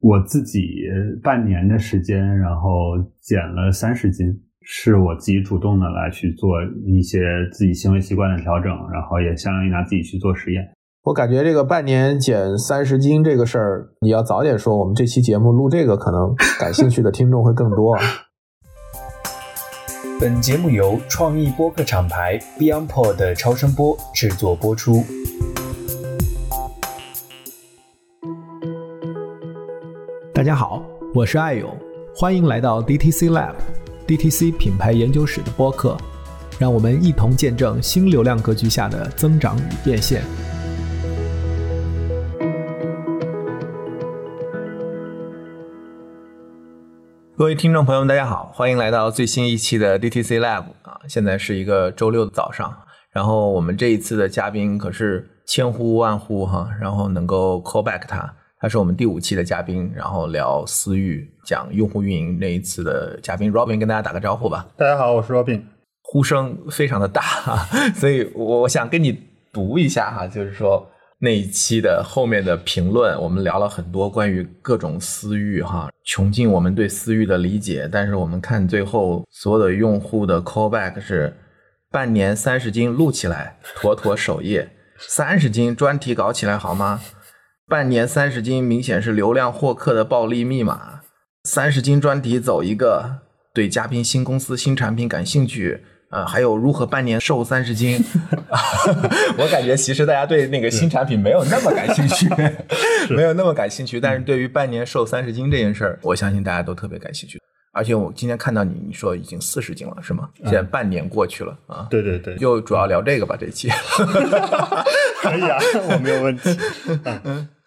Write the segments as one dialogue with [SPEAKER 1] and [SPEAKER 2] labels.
[SPEAKER 1] 我自己半年的时间，然后减了三十斤，是我自己主动的来去做一些自己行为习惯的调整，然后也相当于拿自己去做实验。
[SPEAKER 2] 我感觉这个半年减三十斤这个事儿，你要早点说，我们这期节目录这个，可能感兴趣的听众会更多。
[SPEAKER 3] 本节目由创意播客厂牌 BeyondPod 的超声波制作播出。
[SPEAKER 2] 大家好，我是艾勇，欢迎来到 DTC Lab，DTC 品牌研究室的播客，让我们一同见证新流量格局下的增长与变现。各位听众朋友们，大家好，欢迎来到最新一期的 DTC Lab 啊！现在是一个周六的早上，然后我们这一次的嘉宾可是千呼万呼哈，然后能够 call back 他。他是我们第五期的嘉宾，然后聊私域、讲用户运营那一次的嘉宾 Robin，跟大家打个招呼吧。
[SPEAKER 4] 大家好，我是 Robin。
[SPEAKER 2] 呼声非常的大，所以我想跟你读一下哈，就是说那一期的后面的评论，我们聊了很多关于各种私域哈，穷尽我们对私域的理解。但是我们看最后所有的用户的 callback 是半年三十斤录起来，妥妥首页三十斤专题搞起来好吗？半年三十斤，明显是流量获客的暴力密码。三十斤专题走一个，对嘉宾新公司新产品感兴趣，呃，还有如何半年瘦三十斤。我感觉其实大家对那个新产品没有那么感兴趣，没有那么感兴趣，但是对于半年瘦三十斤这件事儿，我相信大家都特别感兴趣。而且我今天看到你，你说已经四十斤了，是吗？现在半年过去了啊。
[SPEAKER 4] 对对对，
[SPEAKER 2] 就主要聊这个吧，这期。
[SPEAKER 4] 可以啊，我没有问题。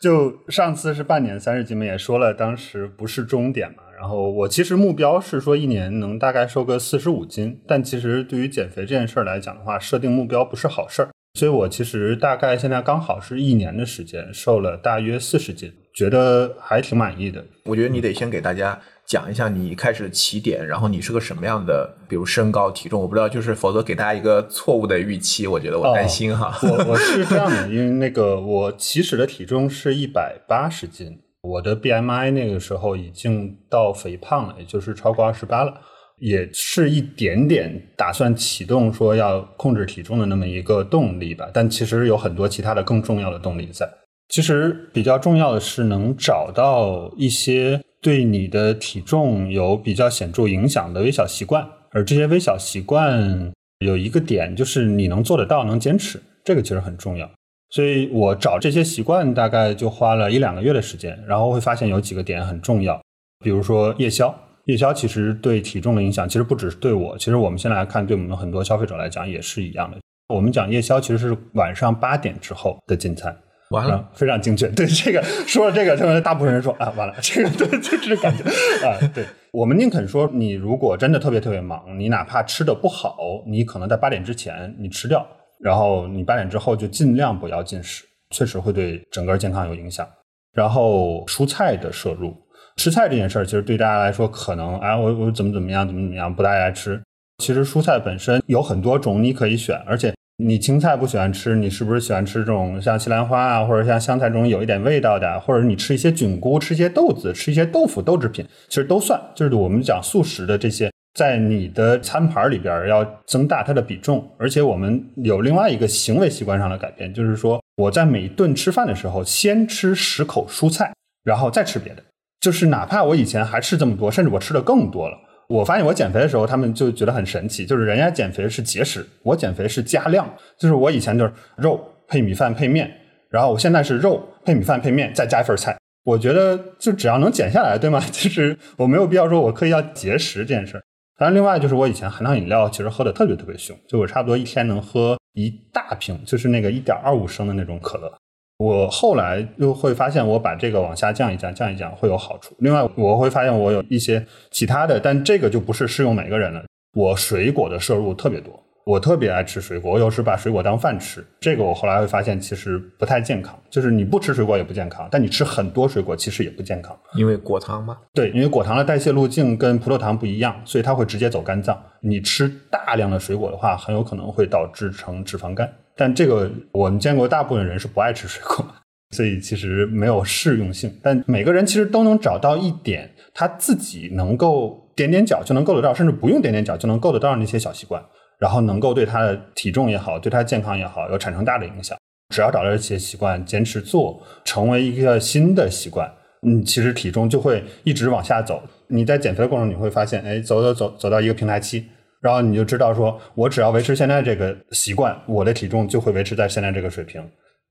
[SPEAKER 4] 就上次是半年三十斤嘛，也说了，当时不是终点嘛。然后我其实目标是说一年能大概瘦个四十五斤，但其实对于减肥这件事儿来讲的话，设定目标不是好事儿。所以我其实大概现在刚好是一年的时间，瘦了大约四十斤，觉得还挺满意的。
[SPEAKER 2] 我觉得你得先给大家。讲一下你一开始的起点，然后你是个什么样的，比如身高、体重，我不知道，就是否则给大家一个错误的预期，我觉得我担心哈。
[SPEAKER 4] 我我是这样的，因为那个我起始的体重是一百八十斤，我的 BMI 那个时候已经到肥胖了，也就是超过二十八了，也是一点点打算启动说要控制体重的那么一个动力吧。但其实有很多其他的更重要的动力在。其实比较重要的是能找到一些。对你的体重有比较显著影响的微小习惯，而这些微小习惯有一个点，就是你能做得到，能坚持，这个其实很重要。所以我找这些习惯大概就花了一两个月的时间，然后会发现有几个点很重要，比如说夜宵，夜宵其实对体重的影响其实不只是对我，其实我们现在来看，对我们很多消费者来讲也是一样的。我们讲夜宵其实是晚上八点之后的进餐。
[SPEAKER 2] 完了，
[SPEAKER 4] 非常精确。对这个说了这个，他们大部分人说啊，完了，这个对，就是感觉啊，对我们宁肯说，你如果真的特别特别忙，你哪怕吃的不好，你可能在八点之前你吃掉，然后你八点之后就尽量不要进食，确实会对整个健康有影响。然后蔬菜的摄入，吃菜这件事儿，其实对大家来说可能啊，我我怎么怎么样，怎么怎么样不大爱吃。其实蔬菜本身有很多种你可以选，而且。你青菜不喜欢吃，你是不是喜欢吃这种像西兰花啊，或者像香菜这种有一点味道的？或者你吃一些菌菇，吃一些豆子，吃一些豆腐、豆制品，其实都算。就是我们讲素食的这些，在你的餐盘里边要增大它的比重。而且我们有另外一个行为习惯上的改变，就是说我在每顿吃饭的时候，先吃十口蔬菜，然后再吃别的。就是哪怕我以前还吃这么多，甚至我吃的更多了。我发现我减肥的时候，他们就觉得很神奇，就是人家减肥是节食，我减肥是加量。就是我以前就是肉配米饭配面，然后我现在是肉配米饭配面，再加一份菜。我觉得就只要能减下来，对吗？其实我没有必要说我刻意要节食这件事。当然，另外就是我以前含糖饮料其实喝的特别特别凶，就我差不多一天能喝一大瓶，就是那个一点二五升的那种可乐。我后来又会发现，我把这个往下降一降，降一降会有好处。另外，我会发现我有一些其他的，但这个就不是适用每个人了。我水果的摄入特别多，我特别爱吃水果，我有时把水果当饭吃。这个我后来会发现其实不太健康，就是你不吃水果也不健康，但你吃很多水果其实也不健康。
[SPEAKER 2] 因为果糖吗？
[SPEAKER 4] 对，因为果糖的代谢路径跟葡萄糖不一样，所以它会直接走肝脏。你吃大量的水果的话，很有可能会导致成脂肪肝。但这个我们见过，大部分人是不爱吃水果。所以其实没有适用性。但每个人其实都能找到一点他自己能够踮踮脚就能够得到，甚至不用踮踮脚就能够得到那些小习惯，然后能够对他的体重也好，对他健康也好，有产生大的影响。只要找到这些习惯，坚持做，成为一个新的习惯，你，其实体重就会一直往下走。你在减肥的过程，你会发现，哎，走走走走到一个平台期，然后你就知道说，我只要维持现在这个习惯，我的体重就会维持在现在这个水平。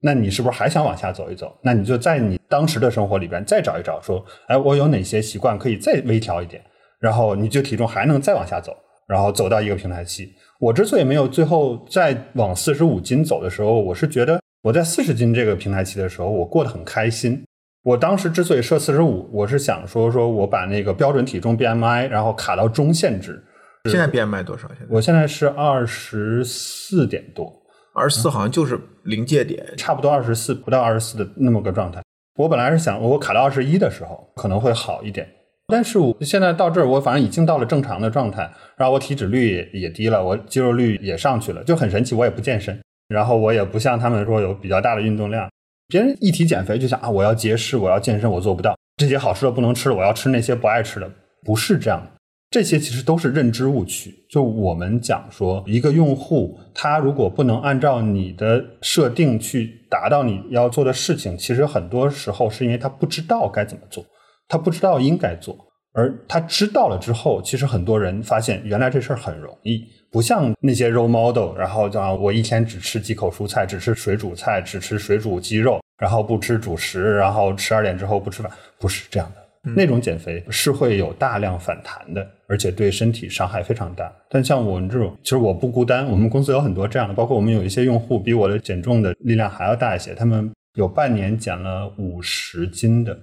[SPEAKER 4] 那你是不是还想往下走一走？那你就在你当时的生活里边再找一找，说，哎，我有哪些习惯可以再微调一点，然后你就体重还能再往下走，然后走到一个平台期。我之所以没有最后再往四十五斤走的时候，我是觉得。我在四十斤这个平台期的时候，我过得很开心。我当时之所以设四十五，我是想说，说我把那个标准体重 BMI，然后卡到中限值。
[SPEAKER 2] 现在 BMI 多少？现在
[SPEAKER 4] 我现在是二十四点多，
[SPEAKER 2] 二十四好像就是临界点，
[SPEAKER 4] 差不多二十四不到二十四的那么个状态。我本来是想，我卡到二十一的时候可能会好一点，但是我现在到这儿，我反正已经到了正常的状态，然后我体脂率也也低了，我肌肉率也上去了，就很神奇。我也不健身。然后我也不像他们说有比较大的运动量，别人一提减肥就想啊，我要节食，我要健身，我做不到这些好吃的不能吃了，我要吃那些不爱吃的，不是这样的。这些其实都是认知误区。就我们讲说，一个用户他如果不能按照你的设定去达到你要做的事情，其实很多时候是因为他不知道该怎么做，他不知道应该做，而他知道了之后，其实很多人发现原来这事儿很容易。不像那些 role model，然后叫我一天只吃几口蔬菜，只吃水煮菜，只吃水煮鸡肉，然后不吃主食，然后十二点之后不吃饭，不是这样的。那种减肥是会有大量反弹的，而且对身体伤害非常大。但像我们这种，其实我不孤单，我们公司有很多这样的，包括我们有一些用户比我的减重的力量还要大一些，他们有半年减了五十斤的，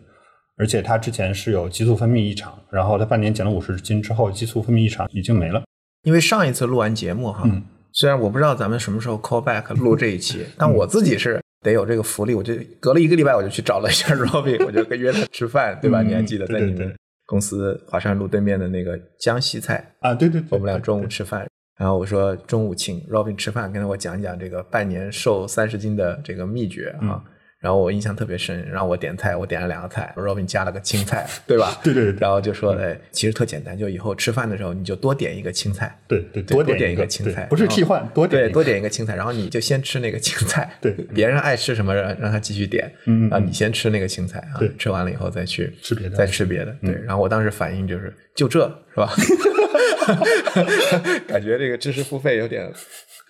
[SPEAKER 4] 而且他之前是有激素分泌异常，然后他半年减了五十斤之后，激素分泌异常已经没了。
[SPEAKER 2] 因为上一次录完节目哈，虽然我不知道咱们什么时候 call back 录这一期，但我自己是得有这个福利，我就隔了一个礼拜我就去找了一下 Robin，我就跟约他吃饭，对吧？你还记得在你们公司华山路对面的那个江西菜
[SPEAKER 4] 啊？对对，
[SPEAKER 2] 我们俩中午吃饭，然后我说中午请 Robin 吃饭，跟我讲讲这个半年瘦三十斤的这个秘诀啊。然后我印象特别深，然后我点菜，我点了两个菜，Robin 加了个青菜，对吧？
[SPEAKER 4] 对对。
[SPEAKER 2] 然后就说，哎，其实特简单，就以后吃饭的时候你就多点一个青菜，
[SPEAKER 4] 对
[SPEAKER 2] 对，
[SPEAKER 4] 多
[SPEAKER 2] 点
[SPEAKER 4] 一个
[SPEAKER 2] 青菜，
[SPEAKER 4] 不是替换，多
[SPEAKER 2] 点对多点一个青菜，然后你就先吃那个青菜，
[SPEAKER 4] 对，
[SPEAKER 2] 别人爱吃什么让让他继续点，
[SPEAKER 4] 嗯
[SPEAKER 2] 啊，你先吃那个青菜啊，
[SPEAKER 4] 对，
[SPEAKER 2] 吃完了以后再去
[SPEAKER 4] 吃别的，
[SPEAKER 2] 再吃别的，对。然后我当时反应就是，就这是吧？感觉这个知识付费有点。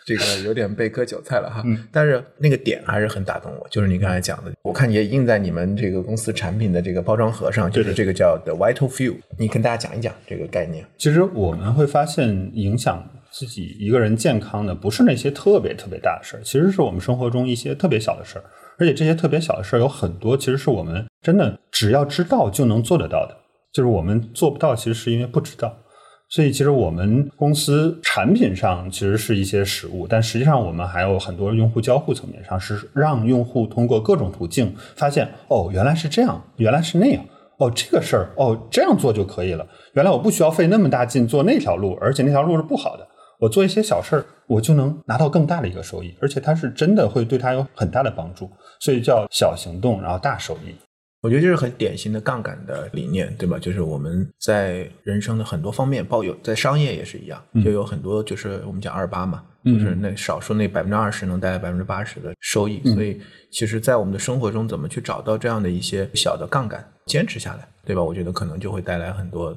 [SPEAKER 2] 这个有点被割韭菜了哈，但是那个点还是很打动我，就是你刚才讲的，我看也印在你们这个公司产品的这个包装盒上，就是这个叫 The Vital Few，你跟大家讲一讲这个概念。
[SPEAKER 4] 其实我们会发现，影响自己一个人健康的不是那些特别特别大的事儿，其实是我们生活中一些特别小的事儿，而且这些特别小的事儿有很多，其实是我们真的只要知道就能做得到的，就是我们做不到，其实是因为不知道。所以，其实我们公司产品上其实是一些实物，但实际上我们还有很多用户交互层面上是让用户通过各种途径发现，哦，原来是这样，原来是那样，哦，这个事儿，哦，这样做就可以了。原来我不需要费那么大劲做那条路，而且那条路是不好的，我做一些小事儿，我就能拿到更大的一个收益，而且它是真的会对他有很大的帮助。所以叫小行动，然后大收益。
[SPEAKER 2] 我觉得这是很典型的杠杆的理念，对吧？就是我们在人生的很多方面抱有，在商业也是一样，就有很多就是我们讲二八嘛，就是那少数那百分之二十能带来百分之八十的收益。所以，其实，在我们的生活中，怎么去找到这样的一些小的杠杆，坚持下来，对吧？我觉得可能就会带来很多，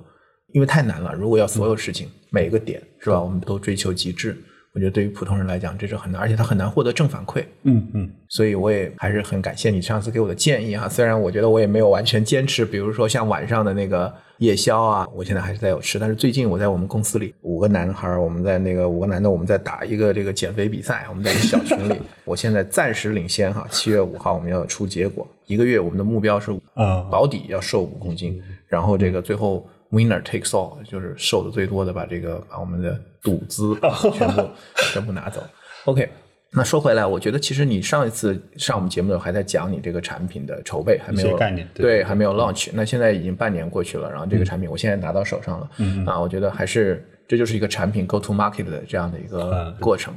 [SPEAKER 2] 因为太难了。如果要所有事情每一个点是吧，我们都追求极致。我觉得对于普通人来讲，这是很难，而且他很难获得正反馈。
[SPEAKER 4] 嗯嗯，
[SPEAKER 2] 所以我也还是很感谢你上次给我的建议哈。虽然我觉得我也没有完全坚持，比如说像晚上的那个夜宵啊，我现在还是在有吃。但是最近我在我们公司里，五个男孩，我们在那个五个男的，我们在打一个这个减肥比赛，我们在一个小群里，我现在暂时领先哈。七月五号我们要出结果，一个月我们的目标是
[SPEAKER 4] 啊
[SPEAKER 2] 保底要瘦五公斤，然后这个最后。Winner takes all，就是受的最多的把这个把我们的赌资 全部全部拿走。OK，那说回来，我觉得其实你上一次上我们节目的时候还在讲你这个产品的筹备还没有
[SPEAKER 4] 概念，
[SPEAKER 2] 对，还没有 launch。那现在已经半年过去了，然后这个产品我现在拿到手上了，嗯啊，我觉得还是这就是一个产品 go to market 的这样的一个过程。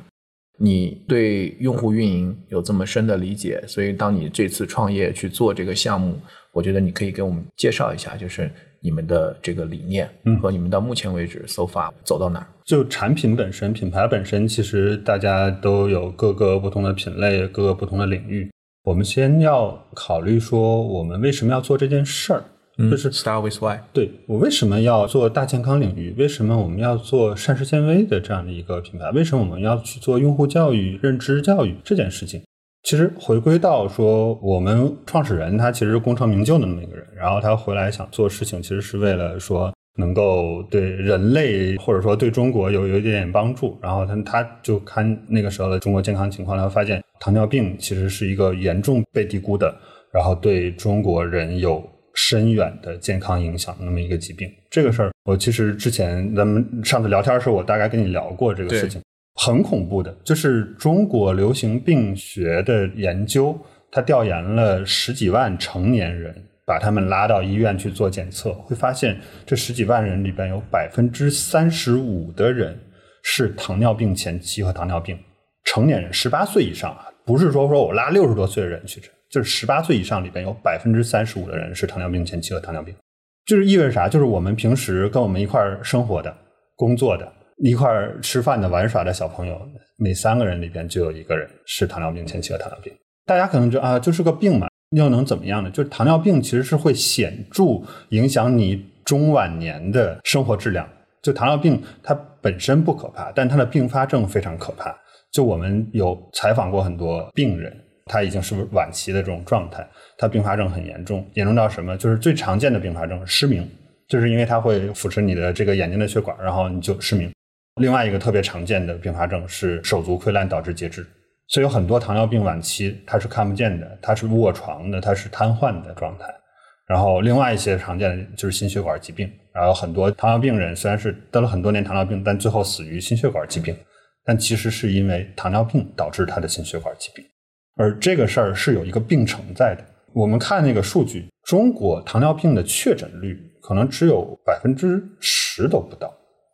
[SPEAKER 2] 你对用户运营有这么深的理解，所以当你这次创业去做这个项目，我觉得你可以给我们介绍一下，就是你们的这个理念和你们到目前为止 so far 走到哪儿。
[SPEAKER 4] 就产品本身、品牌本身，其实大家都有各个不同的品类、各个不同的领域。我们先要考虑说，我们为什么要做这件事儿？就是
[SPEAKER 2] start with why。
[SPEAKER 4] 对我为什么要做大健康领域？为什么我们要做膳食纤维的这样的一个品牌？为什么我们要去做用户教育、认知教育这件事情？其实回归到说，我们创始人他其实是功成名就的那么一个人，然后他回来想做事情，其实是为了说能够对人类或者说对中国有有一点点帮助。然后他他就看那个时候的中国健康情况，然后发现糖尿病其实是一个严重被低估的，然后对中国人有。深远的健康影响那么一个疾病，这个事儿我其实之前咱们上次聊天的时候，我大概跟你聊过这个事情，很恐怖的，就是中国流行病学的研究，他调研了十几万成年人，把他们拉到医院去做检测，会发现这十几万人里边有百分之三十五的人是糖尿病前期和糖尿病，成年人十八岁以上啊，不是说说我拉六十多岁的人去吃。就是十八岁以上里边有百分之三十五的人是糖尿病前期和糖尿病，就是意味着啥？就是我们平时跟我们一块儿生活的、工作的、一块儿吃饭的、玩耍的小朋友，每三个人里边就有一个人是糖尿病前期和糖尿病。大家可能就啊，就是个病嘛，又能怎么样呢？就是糖尿病其实是会显著影响你中晚年的生活质量。就糖尿病它本身不可怕，但它的并发症非常可怕。就我们有采访过很多病人。他已经是晚期的这种状态，他并发症很严重，严重到什么？就是最常见的并发症失明，就是因为它会腐蚀你的这个眼睛的血管，然后你就失明。另外一个特别常见的并发症是手足溃烂导致截肢，所以有很多糖尿病晚期它是看不见的，它是卧床的，它是瘫痪的状态。然后另外一些常见的就是心血管疾病，然后很多糖尿病人虽然是得了很多年糖尿病，但最后死于心血管疾病，但其实是因为糖尿病导致他的心血管疾病。而这个事儿是有一个病程在的。我们看那个数据，中国糖尿病的确诊率可能只有百分之十都不到。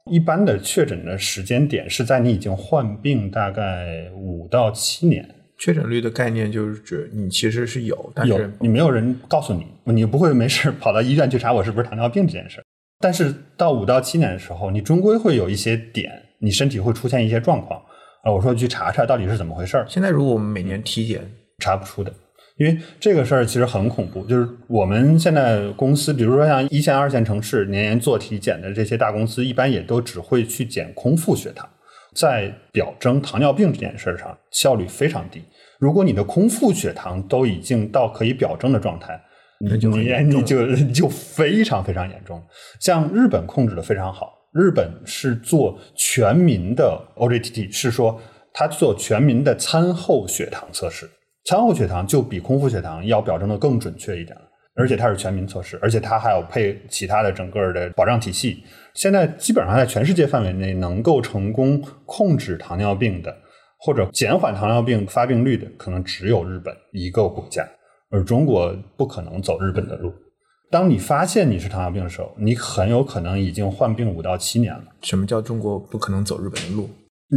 [SPEAKER 4] 一般的确诊的时间点是在你已经患病大概五到七年。
[SPEAKER 2] 确诊率的概念就是指你其实是有，但是
[SPEAKER 4] 你没有人告诉你，你不会没事跑到医院去查我是不是糖尿病这件事。但是到五到七年的时候，你终归会有一些点，你身体会出现一些状况。啊，我说去查查到底是怎么回事儿。
[SPEAKER 2] 现在如果我们每年体检
[SPEAKER 4] 查不出的，因为这个事儿其实很恐怖。就是我们现在公司，比如说像一线、二线城市年年做体检的这些大公司，一般也都只会去检空腹血糖，在表征糖尿病这件事上效率非常低。如果你的空腹血糖都已经到可以表征的状态，
[SPEAKER 2] 你就
[SPEAKER 4] 你就就非常非常严重。像日本控制的非常好。日本是做全民的 OGTT，是说他做全民的餐后血糖测试，餐后血糖就比空腹血糖要表征的更准确一点了，而且它是全民测试，而且它还有配其他的整个的保障体系。现在基本上在全世界范围内能够成功控制糖尿病的，或者减缓糖尿病发病率的，可能只有日本一个国家，而中国不可能走日本的路。当你发现你是糖尿病的时候，你很有可能已经患病五到七年了。
[SPEAKER 2] 什么叫中国不可能走日本的路？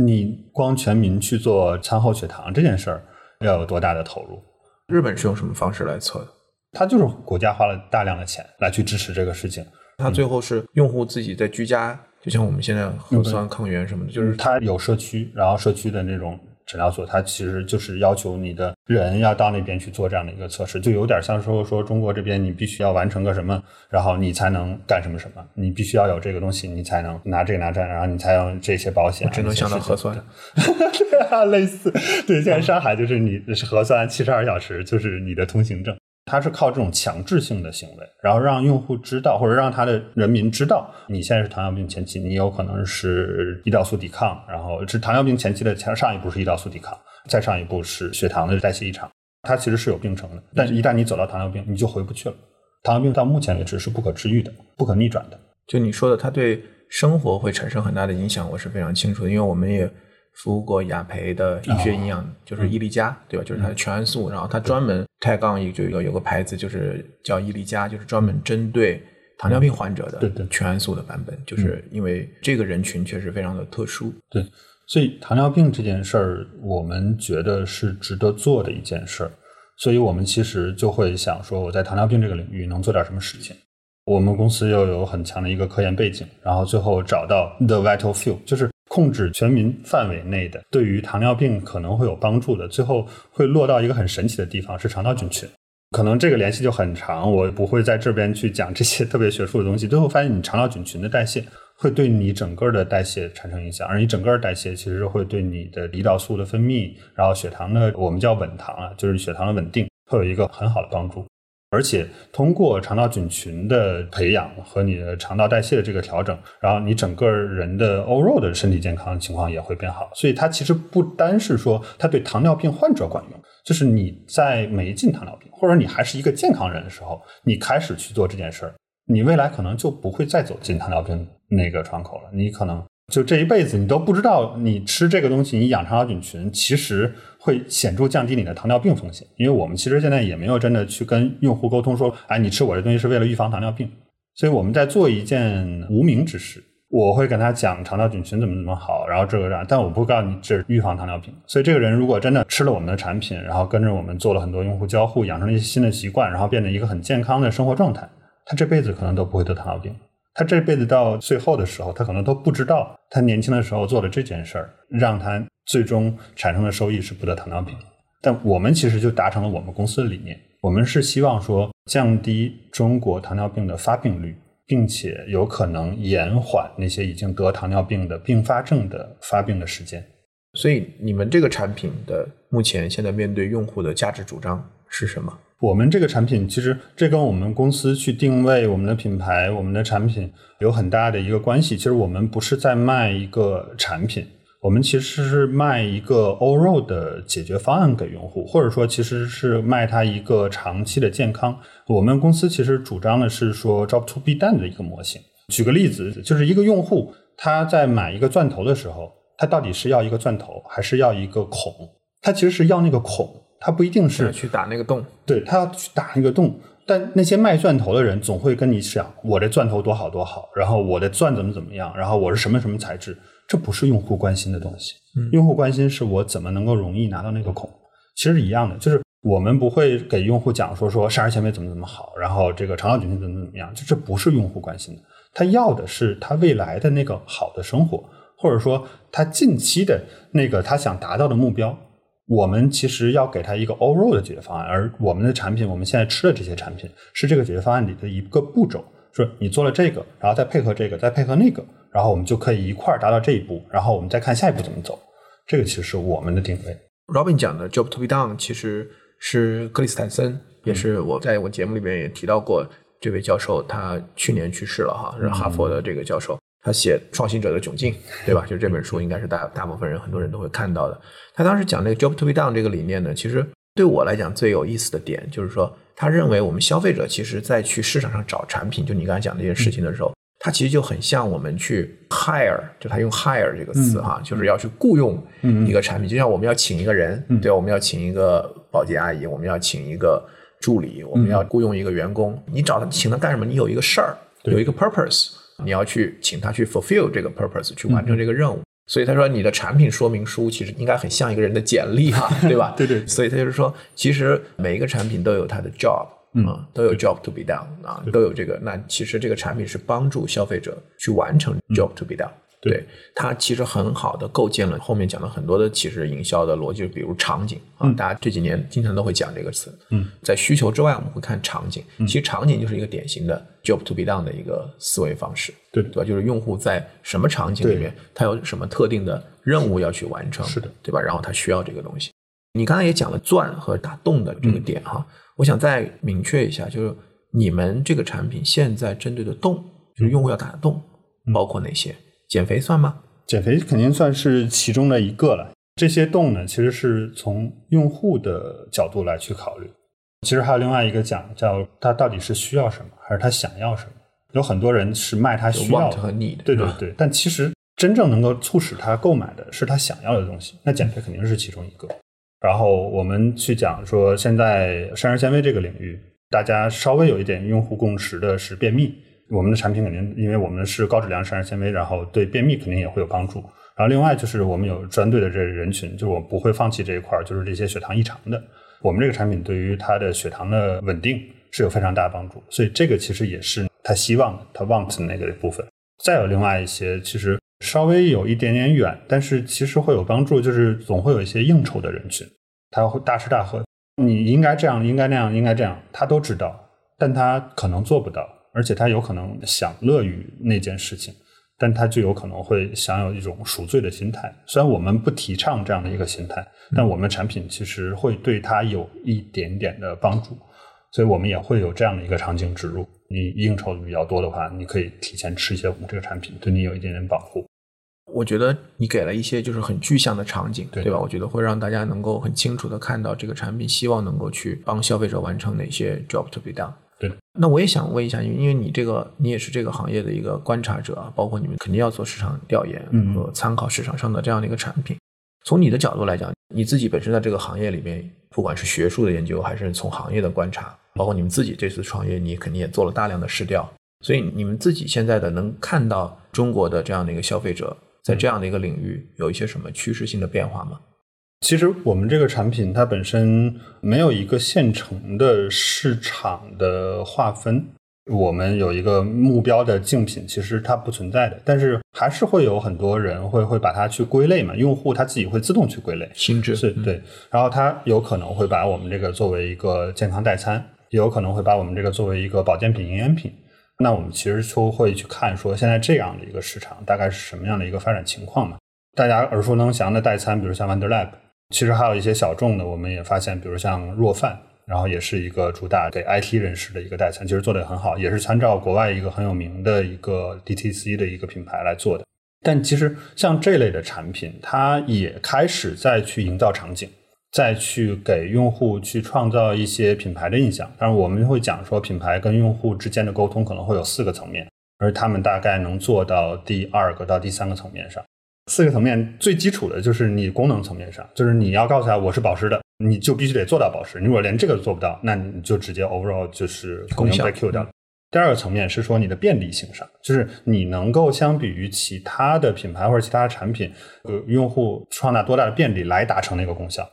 [SPEAKER 4] 你光全民去做餐后血糖这件事儿，要有多大的投入？
[SPEAKER 2] 日本是用什么方式来测的？
[SPEAKER 4] 它就是国家花了大量的钱来去支持这个事情。
[SPEAKER 2] 它最后是用户自己在居家，就像我们现在核酸抗原什么的，就是
[SPEAKER 4] 它有社区，然后社区的那种。诊疗所，它其实就是要求你的人要到那边去做这样的一个测试，就有点像说说中国这边你必须要完成个什么，然后你才能干什么什么，你必须要有这个东西，你才能拿这个拿这，然后你才有这些保险。
[SPEAKER 2] 只能想到核酸，
[SPEAKER 4] 对啊，类似，对，现在上海就是你是核酸七十二小时就是你的通行证。它是靠这种强制性的行为，然后让用户知道，或者让他的人民知道，你现在是糖尿病前期，你有可能是胰岛素抵抗，然后是糖尿病前期的前上一步是胰岛素抵抗，再上一步是血糖的代谢异常，它其实是有病程的。但一旦你走到糖尿病，你就回不去了。糖尿病到目前为止是不可治愈的，不可逆转的。
[SPEAKER 2] 就你说的，它对生活会产生很大的影响，我是非常清楚的，因为我们也。服务过雅培的医学营养，就是伊利佳，对吧？就是它的全安素，然后它专门开杠一就有有个牌子，就是叫伊利佳，就是专门针对糖尿病患者的全安素的版本，就是因为这个人群确实非常的特殊。
[SPEAKER 4] 对，所以糖尿病这件事儿，我们觉得是值得做的一件事儿，所以我们其实就会想说，我在糖尿病这个领域能做点什么事情。我们公司又有很强的一个科研背景，然后最后找到 the vital few，就是控制全民范围内的对于糖尿病可能会有帮助的，最后会落到一个很神奇的地方，是肠道菌群。可能这个联系就很长，我不会在这边去讲这些特别学术的东西。最后发现，你肠道菌群的代谢。会对你整个的代谢产生影响，而你整个代谢其实会对你的胰岛素的分泌，然后血糖的我们叫稳糖啊，就是血糖的稳定，会有一个很好的帮助。而且通过肠道菌群的培养和你的肠道代谢的这个调整，然后你整个人的 overall 的身体健康情况也会变好。所以它其实不单是说它对糖尿病患者管用，就是你在没进糖尿病，或者你还是一个健康人的时候，你开始去做这件事儿。你未来可能就不会再走进糖尿病那个窗口了。你可能就这一辈子，你都不知道你吃这个东西，你养肠道菌群，其实会显著降低你的糖尿病风险。因为我们其实现在也没有真的去跟用户沟通说，哎，你吃我这东西是为了预防糖尿病。所以我们在做一件无名之事。我会跟他讲肠道菌群怎么怎么好，然后这个样，但我不告诉你这是预防糖尿病。所以这个人如果真的吃了我们的产品，然后跟着我们做了很多用户交互，养成了一些新的习惯，然后变成一个很健康的生活状态。他这辈子可能都不会得糖尿病，他这辈子到最后的时候，他可能都不知道他年轻的时候做的这件事儿，让他最终产生的收益是不得糖尿病。但我们其实就达成了我们公司的理念，我们是希望说降低中国糖尿病的发病率，并且有可能延缓那些已经得糖尿病的并发症的发病的时间。
[SPEAKER 2] 所以你们这个产品的目前现在面对用户的价值主张是什么？
[SPEAKER 4] 我们这个产品其实这跟我们公司去定位我们的品牌、我们的产品有很大的一个关系。其实我们不是在卖一个产品，我们其实是卖一个 overall 的解决方案给用户，或者说其实是卖他一个长期的健康。我们公司其实主张的是说 job to be done 的一个模型。举个例子，就是一个用户他在买一个钻头的时候，他到底是要一个钻头还是要一个孔？他其实是要那个孔。他不一定是
[SPEAKER 2] 去打那个洞，
[SPEAKER 4] 对他要去打那个洞。但那些卖钻头的人总会跟你讲，我的钻头多好多好，然后我的钻怎么怎么样，然后我是什么什么材质，这不是用户关心的东西。用户关心是我怎么能够容易拿到那个孔。其实一样的，就是我们不会给用户讲说说膳食纤维怎么怎么好，然后这个肠道菌群怎么怎么样，就这不是用户关心的。他要的是他未来的那个好的生活，或者说他近期的那个他想达到的目标。我们其实要给他一个 overall 的解决方案，而我们的产品，我们现在吃的这些产品是这个解决方案里的一个步骤。说你做了这个，然后再配合这个，再配合那个，然后我们就可以一块儿达到这一步，然后我们再看下一步怎么走。这个其实是我们的定位。
[SPEAKER 2] Robin 讲的 job to be done 其实是克里斯坦森，也是我在我节目里面也提到过这位教授，他去年去世了哈，是哈佛的这个教授。他写《创新者的窘境》，对吧？就这本书，应该是大大部分人很多人都会看到的。他当时讲那个 “job to be done” 这个理念呢，其实对我来讲最有意思的点就是说，他认为我们消费者其实在去市场上找产品，就你刚才讲这件事情的时候，他其实就很像我们去 hire，就他用 hire 这个词哈，就是要去雇佣一个产品，就像我们要请一个人，对，我们要请一个保洁阿姨，我们要请一个助理，我们要雇佣一个员工，你找他请他干什么？你有一个事儿，有一个 purpose。你要去请他去 fulfill 这个 purpose，去完成这个任务。所以他说，你的产品说明书其实应该很像一个人的简历哈，对吧？
[SPEAKER 4] 对对。
[SPEAKER 2] 所以他就是说，其实每一个产品都有它的 job，嗯，都有 job to be done 啊，都有这个。那其实这个产品是帮助消费者去完成 job to be done。对，它其实很好的构建了后面讲的很多的其实营销的逻辑，比如场景啊，大家这几年经常都会讲这个词。嗯，在需求之外，我们会看场景。其实场景就是一个典型的 job to be done 的一个思维方式。
[SPEAKER 4] 对，
[SPEAKER 2] 对吧？就是用户在什么场景里面，他有什么特定的任务要去完成，
[SPEAKER 4] 是的，
[SPEAKER 2] 对吧？然后他需要这个东西。你刚才也讲了钻和打洞的这个点哈，我想再明确一下，就是你们这个产品现在针对的洞，就是用户要打的洞，包括哪些？减肥算吗？
[SPEAKER 4] 减肥肯定算是其中的一个了。这些洞呢，其实是从用户的角度来去考虑。其实还有另外一个讲，叫他到底是需要什么，还是他想要什么？有很多人是卖他需要
[SPEAKER 2] 和 need，
[SPEAKER 4] 对对对。但其实真正能够促使他购买的是他想要的东西。那减肥肯定是其中一个。然后我们去讲说，现在膳食纤维这个领域，大家稍微有一点用户共识的是便秘。我们的产品肯定，因为我们是高质量膳食纤维，然后对便秘肯定也会有帮助。然后另外就是我们有专对的这人群，就是我不会放弃这一块，就是这些血糖异常的。我们这个产品对于他的血糖的稳定是有非常大的帮助，所以这个其实也是他希望的，他 want 那个部分。再有另外一些，其实稍微有一点点远，但是其实会有帮助，就是总会有一些应酬的人群，他会大吃大喝，你应该这样，应该那样，应该这样，他都知道，但他可能做不到，而且他有可能享乐于那件事情。但他就有可能会享有一种赎罪的心态。虽然我们不提倡这样的一个心态，但我们产品其实会对他有一点点的帮助，所以我们也会有这样的一个场景植入。你应酬的比较多的话，你可以提前吃一些我们这个产品，对你有一点点保护。
[SPEAKER 2] 我觉得你给了一些就是很具象的场景，
[SPEAKER 4] 对
[SPEAKER 2] 对吧？我觉得会让大家能够很清楚的看到这个产品希望能够去帮消费者完成哪些 job to be done。
[SPEAKER 4] 对，
[SPEAKER 2] 那我也想问一下，因为因为你这个你也是这个行业的一个观察者啊，包括你们肯定要做市场调研
[SPEAKER 4] 嗯
[SPEAKER 2] 和参考市场上的这样的一个产品。从你的角度来讲，你自己本身在这个行业里面，不管是学术的研究，还是从行业的观察，包括你们自己这次创业，你肯定也做了大量的试调。所以你们自己现在的能看到中国的这样的一个消费者在这样的一个领域有一些什么趋势性的变化吗？
[SPEAKER 4] 其实我们这个产品它本身没有一个现成的市场的划分，我们有一个目标的竞品，其实它不存在的，但是还是会有很多人会会把它去归类嘛，用户他自己会自动去归类，
[SPEAKER 2] 心智
[SPEAKER 4] 是对，然后他有可能会把我们这个作为一个健康代餐，也有可能会把我们这个作为一个保健品、营养品。那我们其实就会去看说，现在这样的一个市场大概是什么样的一个发展情况嘛？大家耳熟能详的代餐，比如像 Wonderlab，其实还有一些小众的，我们也发现，比如像若饭，然后也是一个主打给 IT 人士的一个代餐，其实做的也很好，也是参照国外一个很有名的一个 DTC 的一个品牌来做的。但其实像这类的产品，它也开始在去营造场景。再去给用户去创造一些品牌的印象，当然我们会讲说品牌跟用户之间的沟通可能会有四个层面，而他们大概能做到第二个到第三个层面上。四个层面最基础的就是你功能层面上，就是你要告诉他我是保湿的，你就必须得做到保湿。你如果连这个都做不到，那你就直接 overall 就是功能被 Q 掉了。第二个层面是说你的便利性上，就是你能够相比于其他的品牌或者其他的产品，呃，用户创造多大的便利来达成那个功效。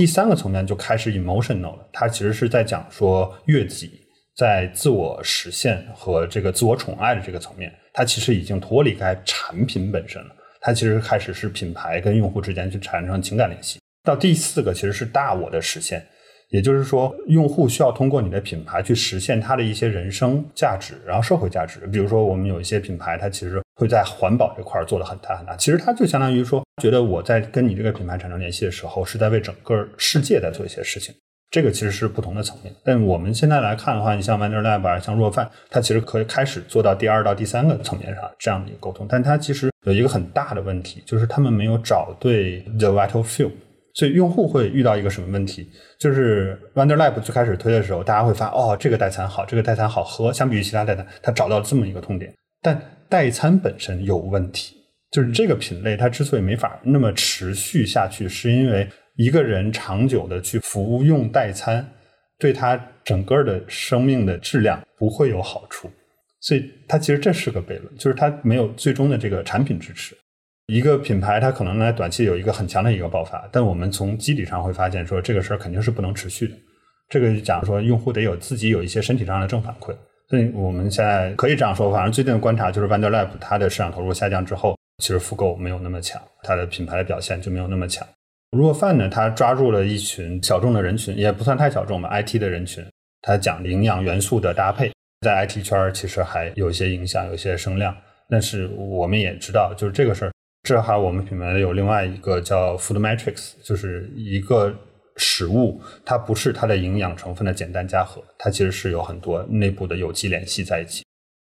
[SPEAKER 4] 第三个层面就开始 emotional 了，它其实是在讲说悦己在自我实现和这个自我宠爱的这个层面，它其实已经脱离开产品本身了，它其实开始是品牌跟用户之间去产生情感联系。到第四个其实是大我的实现，也就是说，用户需要通过你的品牌去实现他的一些人生价值，然后社会价值。比如说，我们有一些品牌，它其实会在环保这块做的很大很大。其实它就相当于说，觉得我在跟你这个品牌产生联系的时候，是在为整个世界在做一些事情。这个其实是不同的层面。但我们现在来看的话，你像 Wonderlab，像若饭，它其实可以开始做到第二到第三个层面上这样的一个沟通。但它其实有一个很大的问题，就是他们没有找对 the vital few。所以用户会遇到一个什么问题？就是 Wonderlab 最开始推的时候，大家会发哦，这个代餐好，这个代餐好喝，相比于其他代餐，它找到了这么一个痛点。但代餐本身有问题，就是这个品类它之所以没法那么持续下去，是因为一个人长久的去服用代餐，对他整个的生命的质量不会有好处。所以它其实这是个悖论，就是它没有最终的这个产品支持。一个品牌，它可能在短期有一个很强的一个爆发，但我们从机理上会发现，说这个事儿肯定是不能持续的。这个就讲说，用户得有自己有一些身体上的正反馈。所以我们现在可以这样说，反正最近的观察就是，Wonderlab 它的市场投入下降之后，其实复购没有那么强，它的品牌的表现就没有那么强。如果 Fun 呢，它抓住了一群小众的人群，也不算太小众吧，IT 的人群，它讲营养元素的搭配，在 IT 圈其实还有一些影响，有一些声量。但是我们也知道，就是这个事儿。这还我们品牌有另外一个叫 Food Matrix，就是一个食物，它不是它的营养成分的简单加和，它其实是有很多内部的有机联系在一起。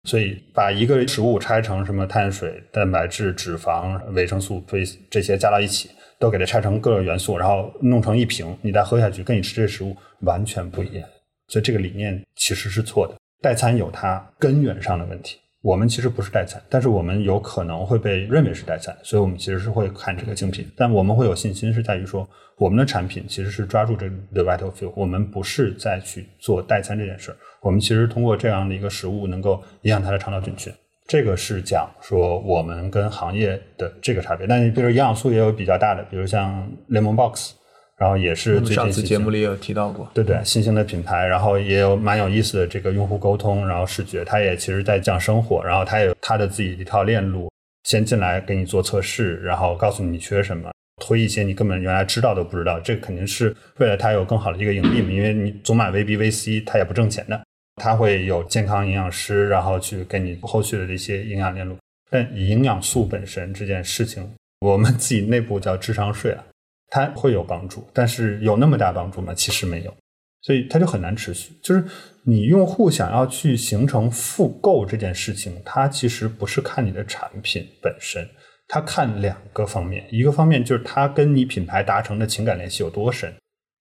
[SPEAKER 4] 所以把一个食物拆成什么碳水、蛋白质、脂肪、维生素、这这些加到一起，都给它拆成各个元素，然后弄成一瓶，你再喝下去，跟你吃这食物完全不一样。所以这个理念其实是错的。代餐有它根源上的问题。我们其实不是代餐，但是我们有可能会被认为是代餐，所以我们其实是会看这个竞品。但我们会有信心，是在于说我们的产品其实是抓住这 the vital few，我们不是在去做代餐这件事儿。我们其实通过这样的一个食物，能够影响它的肠道菌群，这个是讲说我们跟行业的这个差别。但你比如营养素也有比较大的，比如像 Lemon Box，然后也是最近
[SPEAKER 2] 上次节目里也有提到过，
[SPEAKER 4] 对对，新兴的品牌，然后也有蛮有意思的这个用户沟通，然后视觉，它也其实在讲生活，然后它有它的自己一套链路，先进来给你做测试，然后告诉你你缺什么，推一些你根本原来知道都不知道，这个肯定是为了它有更好的一个盈利嘛，因为你总买 VB、VC 它也不挣钱的，它会有健康营养师，然后去给你后续的这些营养链路。但营养素本身这件事情，我们自己内部叫智商税啊，它会有帮助，但是有那么大帮助吗？其实没有，所以它就很难持续。就是你用户想要去形成复购这件事情，它其实不是看你的产品本身，它看两个方面，一个方面就是它跟你品牌达成的情感联系有多深，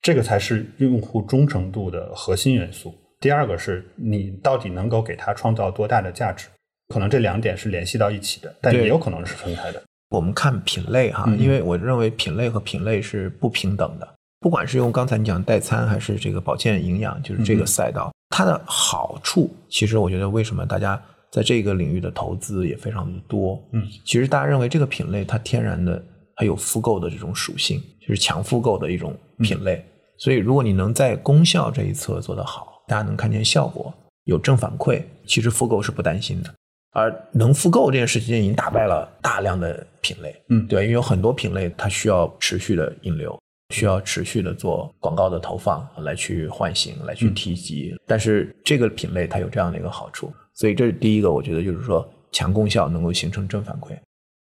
[SPEAKER 4] 这个才是用户忠诚度的核心元素。第二个是你到底能够给他创造多大的价值，可能这两点是联系到一起的，但也有可能是分开的。
[SPEAKER 2] 我们看品类哈，
[SPEAKER 4] 嗯
[SPEAKER 2] 因为我认为品类和品类是不平等的。不管是用刚才你讲代餐，还是这个保健营养，就是这个
[SPEAKER 4] 嗯
[SPEAKER 2] 赛道，它的好处，其实我觉得为什么大家在这个领域的投资也非常的多。
[SPEAKER 4] 嗯，
[SPEAKER 2] 其实大家认为这个品类它天然的它有复购的这种属性，就是强复购的一种品类。所以如果你能在功效这一侧做得好，大家能看见效果，有正反馈，其实复购是不担心的。而能复购这件事情已经打败了大量的品类，
[SPEAKER 4] 嗯。
[SPEAKER 2] 对，因为有很多品类它需要持续的引流，需要持续的做广告的投放来去唤醒，来去提及。但是这个品类它有这样的一个好处，所以这是第一个，我觉得就是说强功效能够形成正反馈。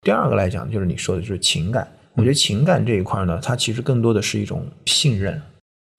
[SPEAKER 2] 第二个来讲，就是你说的就是情感，我觉得情感这一块呢，它其实更多的是一种信任，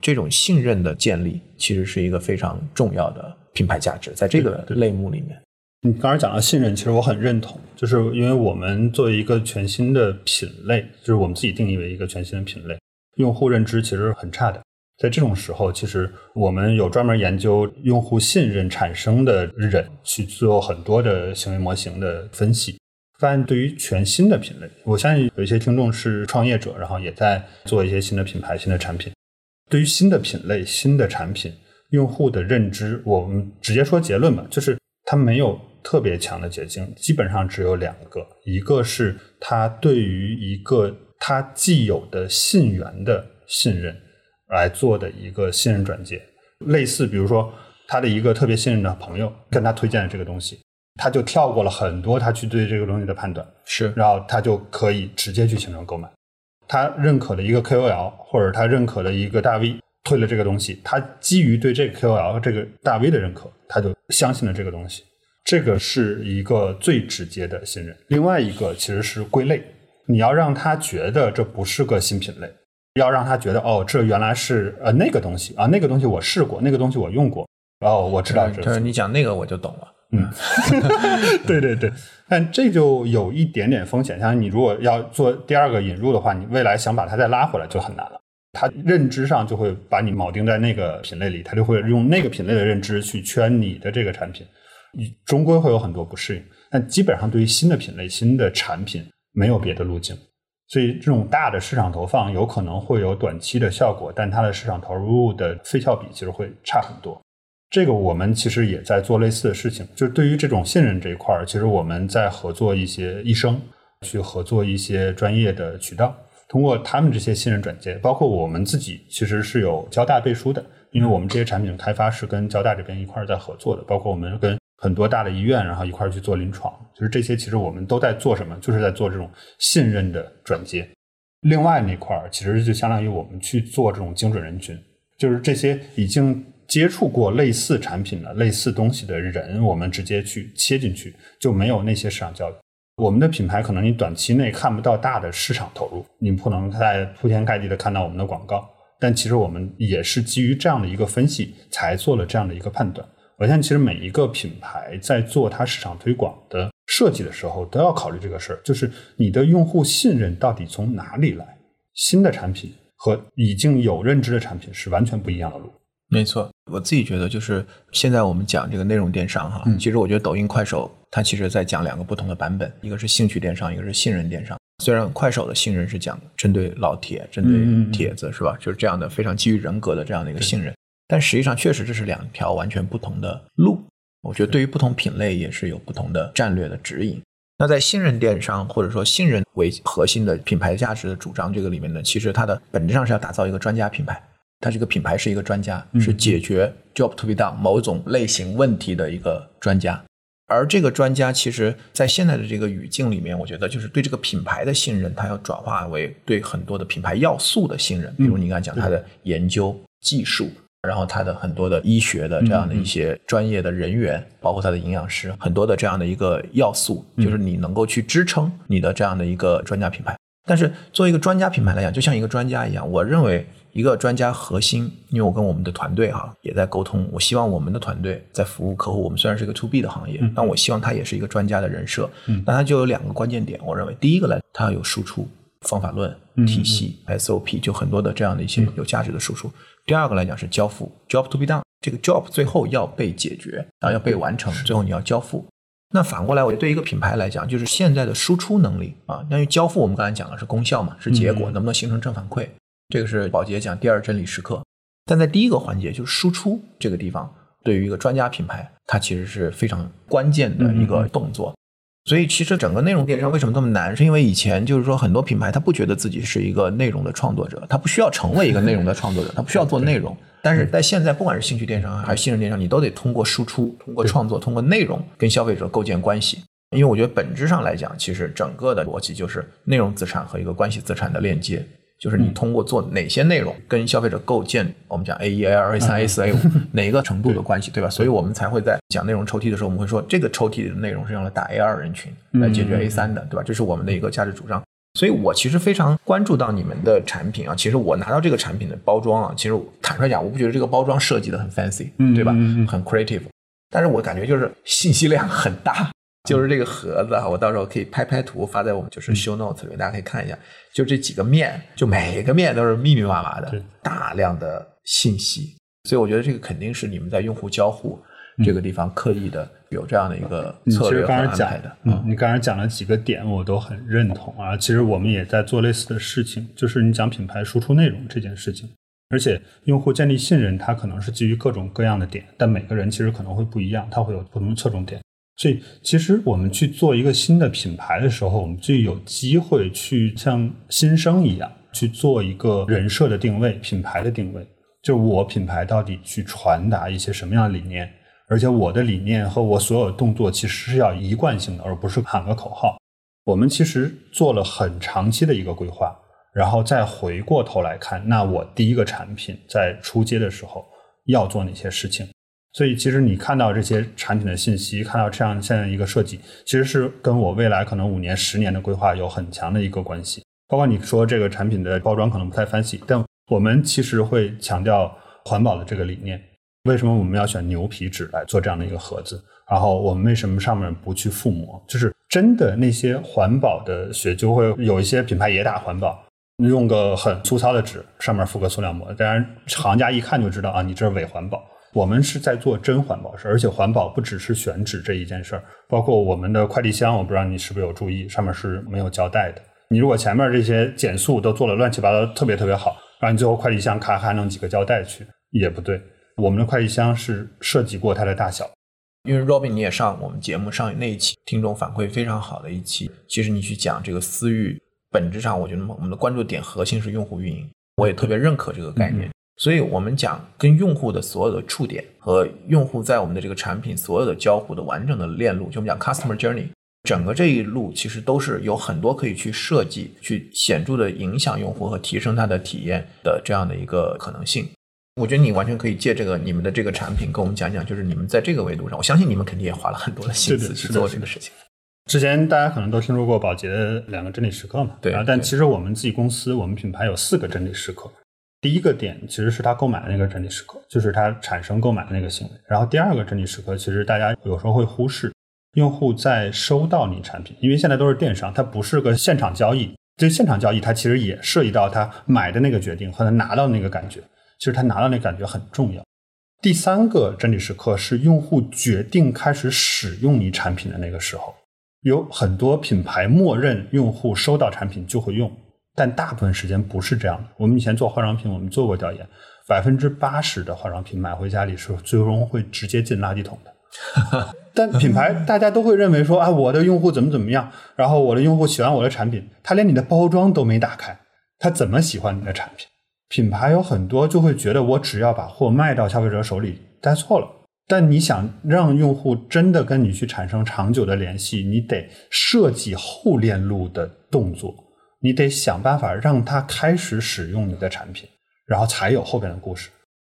[SPEAKER 2] 这种信任的建立其实是一个非常重要的品牌价值，在这个类目里面。
[SPEAKER 4] 你刚才讲到信任，其实我很认同，就是因为我们作为一个全新的品类，就是我们自己定义为一个全新的品类，用户认知其实很差的。在这种时候，其实我们有专门研究用户信任产生的人去做很多的行为模型的分析，发现对于全新的品类，我相信有一些听众是创业者，然后也在做一些新的品牌、新的产品。对于新的品类、新的产品，用户的认知，我们直接说结论吧，就是它没有特别强的捷径，基本上只有两个，一个是他对于一个他既有的信源的信任来做的一个信任转接，类似比如说他的一个特别信任的朋友跟他推荐了这个东西，他就跳过了很多他去对这个东西的判断，
[SPEAKER 2] 是
[SPEAKER 4] 然后他就可以直接去形成购买。他认可了一个 KOL 或者他认可了一个大 V 推了这个东西，他基于对这个 KOL 这个大 V 的认可，他就相信了这个东西。这个是一个最直接的信任。另外一个其实是归类，你要让他觉得这不是个新品类，要让他觉得哦，这原来是呃那个东西啊，那个东西我试过，那个东西我用过，哦，我知道这
[SPEAKER 2] 就是你讲那个我就懂了。
[SPEAKER 4] 嗯，对对对，但这就有一点点风险。像你如果要做第二个引入的话，你未来想把它再拉回来就很难了。他认知上就会把你铆定在那个品类里，他就会用那个品类的认知去圈你的这个产品，你终归会有很多不适应。但基本上对于新的品类、新的产品，没有别的路径。所以这种大的市场投放有可能会有短期的效果，但它的市场投入的费效比其实会差很多。这个我们其实也在做类似的事情，就是对于这种信任这一块儿，其实我们在合作一些医生，去合作一些专业的渠道，通过他们这些信任转接，包括我们自己其实是有交大背书的，因为我们这些产品开发是跟交大这边一块儿在合作的，包括我们跟很多大的医院，然后一块儿去做临床，就是这些其实我们都在做什么，就是在做这种信任的转接。另外那块儿其实就相当于我们去做这种精准人群，就是这些已经接触过类似产品的、类似东西的人，我们直接去切进去，就没有那些市场交易。我们的品牌可能你短期内看不到大的市场投入，你不能在铺天盖地的看到我们的广告，但其实我们也是基于这样的一个分析，才做了这样的一个判断。我相信，其实每一个品牌在做它市场推广的设计的时候，都要考虑这个事儿，就是你的用户信任到底从哪里来？新的产品和已经有认知的产品是完全不一样的路。
[SPEAKER 2] 没错，我自己觉得就是现在我们讲这个内容电商哈，
[SPEAKER 4] 嗯
[SPEAKER 2] 其实我觉得抖音、快手它其实在讲两个不同的版本，一个是兴趣电商，一个是信任电商。虽然快手的信任是讲针对老铁、针对帖子是吧？就是这样的非常基于人格的这样的一个信任，但实际上确实这是两条完全不同的路。我觉得对于不同品类也是有不同的战略的指引。那在信任电商或者说信任为核心的品牌价值的主张这个里面呢，其实它的本质上是要打造一个专家品牌。它这个品牌是一个专家，是解决 job to be done 某种类型问题的一个专家。而这个专家其实，在现在的这个语境里面，我觉得就是对这个品牌的信任，它要转化为对很多的品牌要素的信任。比如你刚才讲它的研究技术。然后他的很多的医学的这样的一些专业的人员，包括他的营养师，很多的这样的一个要素，就是你能够去支撑你的这样的一个专家品牌。但是作为一个专家品牌来讲，就像一个专家一样，我认为一个专家核心，因为我跟我们的团队哈也在沟通，我希望我们的团队在服务客户。我们虽然是一个 to B 的行业，但我希望它也是一个专家的人设。嗯那它就有两个关键点，我认为第一个呢，它要有输出方法论体系 SOP，就很多的这样的一些有价值的输出。第二个来讲是交付，job to be done，这个 job 最后要被解决，然后要被完成，最后你要交付。那反过来，我对一个品牌来讲，就是现在的输出能力啊，因为交付我们刚才讲的是功效嘛，是结果，能不能形成正反馈？这个是宝洁讲第二真理时刻。但在第一个环节，就是输出这个地方，对于一个专家品牌，它其实是非常关键的一个动作。所以，其实整个内容电商为什么这么难？是因为以前就是说，很多品牌他不觉得自己是一个内容的创作者，他不需要成为一个内容的创作者，他不需要做内容。但是在现在，不管是兴趣电商还是信任电商，你都得通过输出、通过创作、通过内容跟消费者构建关系。因为我觉得本质上来讲，其实整个的逻辑就是内容资产和一个关系资产的链接。就是你通过做哪些内容跟消费者构建，我们讲 A 一、A 二、A 三、A 四、A 五哪个程度的关系，对吧？所以我们才会在讲内容抽屉的时候，我们会说这个抽屉的内容是用来打 A 二人群来解决 A 三的，对吧？这是我们的一个价值主张。所以我其实非常关注到你们的产品啊。其实我拿到这个产品的包装啊，其实坦率讲，我不觉得这个包装设计的很 fancy，对吧？很 creative，但是我感觉就是信息量很大。就是这个盒子啊，我到时候可以拍拍图发在我们就是 show notes 里面，大家可以看一下。就这几个面，就每个面都是密密麻麻的，大量的信息。所以我觉得这个肯定是你们在用户交互这个地方刻意的有这样的一个策略和安排的。
[SPEAKER 4] 嗯，你刚才讲了几个点，我都很认同啊。其实我们也在做类似的事情，就是你讲品牌输出内容这件事情，而且用户建立信任，它可能是基于各种各样的点，但每个人其实可能会不一样，它会有不同的侧重点。所以，其实我们去做一个新的品牌的时候，我们就有机会去像新生一样去做一个人设的定位、品牌的定位。就我品牌到底去传达一些什么样的理念，而且我的理念和我所有的动作其实是要一贯性的，而不是喊个口号。我们其实做了很长期的一个规划，然后再回过头来看，那我第一个产品在出街的时候要做哪些事情。所以，其实你看到这些产品的信息，看到这样现在一个设计，其实是跟我未来可能五年、十年的规划有很强的一个关系。包括你说这个产品的包装可能不太 fancy，但我们其实会强调环保的这个理念。为什么我们要选牛皮纸来做这样的一个盒子？然后我们为什么上面不去覆膜？就是真的那些环保的学就会有一些品牌也打环保，用个很粗糙的纸上面覆个塑料膜，当然行家一看就知道啊，你这是伪环保。我们是在做真环保事而且环保不只是选址这一件事儿，包括我们的快递箱，我不知道你是不是有注意，上面是没有胶带的。你如果前面这些减速都做了乱七八糟，特别特别好，然后你最后快递箱咔咔弄几个胶带去，也不对。我们的快递箱是设计过它的大小。
[SPEAKER 2] 因为 Robin 你也上我们节目上那一期，听众反馈非常好的一期，其实你去讲这个私域，本质上我觉得我们的关注点核心是用户运营，我也特别认可这个概念。所以我们讲跟用户的所有的触点和用户在我们的这个产品所有的交互的完整的链路，就我们讲 customer journey，整个这一路其实都是有很多可以去设计、去显著的影响用户和提升他的体验的这样的一个可能性。我觉得你完全可以借这个你们的这个产品跟我们讲讲，就是你们在这个维度上，我相信你们肯定也花了很多的心思去做这个事情。
[SPEAKER 4] 之前大家可能都听说过宝洁的两个真理时刻嘛？
[SPEAKER 2] 对
[SPEAKER 4] 啊，但其实我们自己公司，我们品牌有四个真理时刻。第一个点其实是他购买的那个真理时刻，就是他产生购买的那个行为。然后第二个真理时刻，其实大家有时候会忽视，用户在收到你产品，因为现在都是电商，它不是个现场交易。这现场交易，它其实也涉及到他买的那个决定和他拿到那个感觉。其实他拿到那感觉很重要。第三个真理时刻是用户决定开始使用你产品的那个时候，有很多品牌默认用户收到产品就会用。但大部分时间不是这样的。我们以前做化妆品，我们做过调研，百分之八十的化妆品买回家里是最终会直接进垃圾桶的。但品牌大家都会认为说啊，我的用户怎么怎么样，然后我的用户喜欢我的产品，他连你的包装都没打开，他怎么喜欢你的产品？品牌有很多就会觉得我只要把货卖到消费者手里，带错了。但你想让用户真的跟你去产生长久的联系，你得设计后链路的动作，你得想办法让他开始使用你的产品，然后才有后边的故事。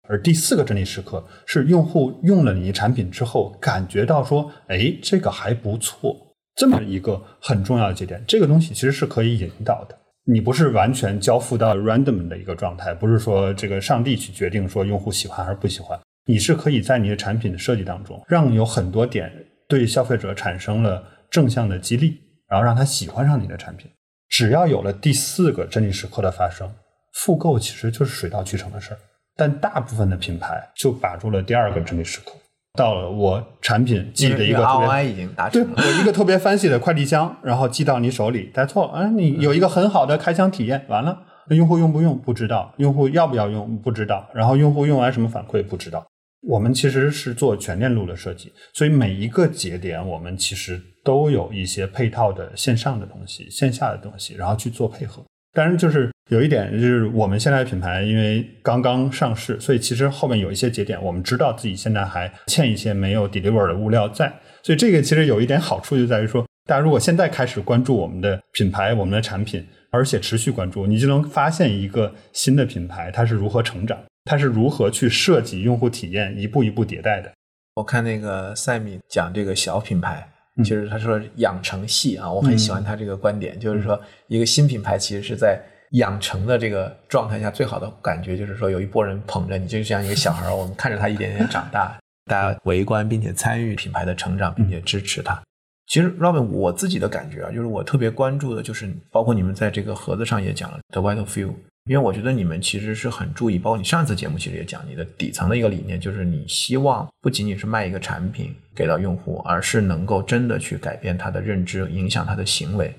[SPEAKER 4] 而第四个真理时刻是用户用了你产品之后，感觉到说，哎，这个还不错，这么一个很重要的节点。这个东西其实是可以引导的，你不是完全交付到 random 的一个状态，不是说这个上帝去决定说用户喜欢还是不喜欢，你是可以在你的产品的设计当中，让有很多点对消费者产生了正向的激励，然后让他喜欢上你的产品。只要有了第四个真理时刻的发生，复购其实就是水到渠成的事儿。但大部分的品牌就把住了第二个真理时刻，到了我产品寄的一个特别
[SPEAKER 2] ROI 已经达成了。
[SPEAKER 4] 我一个特别 fancy 的快递箱，然后寄到你手里，带错了，啊，你有一个很好的开箱体验，完了，用户用不用不知道，用户要不要用不知道，然后用户用完什么反馈不知道。我们其实是做全链路的设计，所以每一个节点我们其实都有一些配套的线上的东西、线下的东西，然后去做配合。当然，就是有一点，就是我们现在品牌因为刚刚上市，所以其实后面有一些节点，我们知道自己现在还欠一些没有 deliver 的物料在，所以这个其实有一点好处就在于说，大家如果现在开始关注我们的品牌、我们的产品，而且持续关注，你就能发现一个新的品牌它是如何成长，它是如何去设计用户体验，一步一步迭代的。
[SPEAKER 2] 我看那个赛米讲这个小品牌，
[SPEAKER 4] 嗯。
[SPEAKER 2] 其实他说养成系啊，我很喜欢他这个观点，就是说一个新品牌其实是在养成的这个状态下，最好的感觉就是说有一波人捧着你，就像一个小孩儿，我们看着他一点点长大，大家围观并且参与品牌的成长，并且支持他。其实，Robin，我自己的感觉啊，就是我特别关注的，就是包括你们在这个盒子上也讲了 The Vital Few，因为我觉得你们其实是很注意，包括你上一次节目其实也讲，你的底层的一个理念就是你希望不仅仅是卖一个产品给到用户，而是能够真的去改变他的认知，影响他的行为。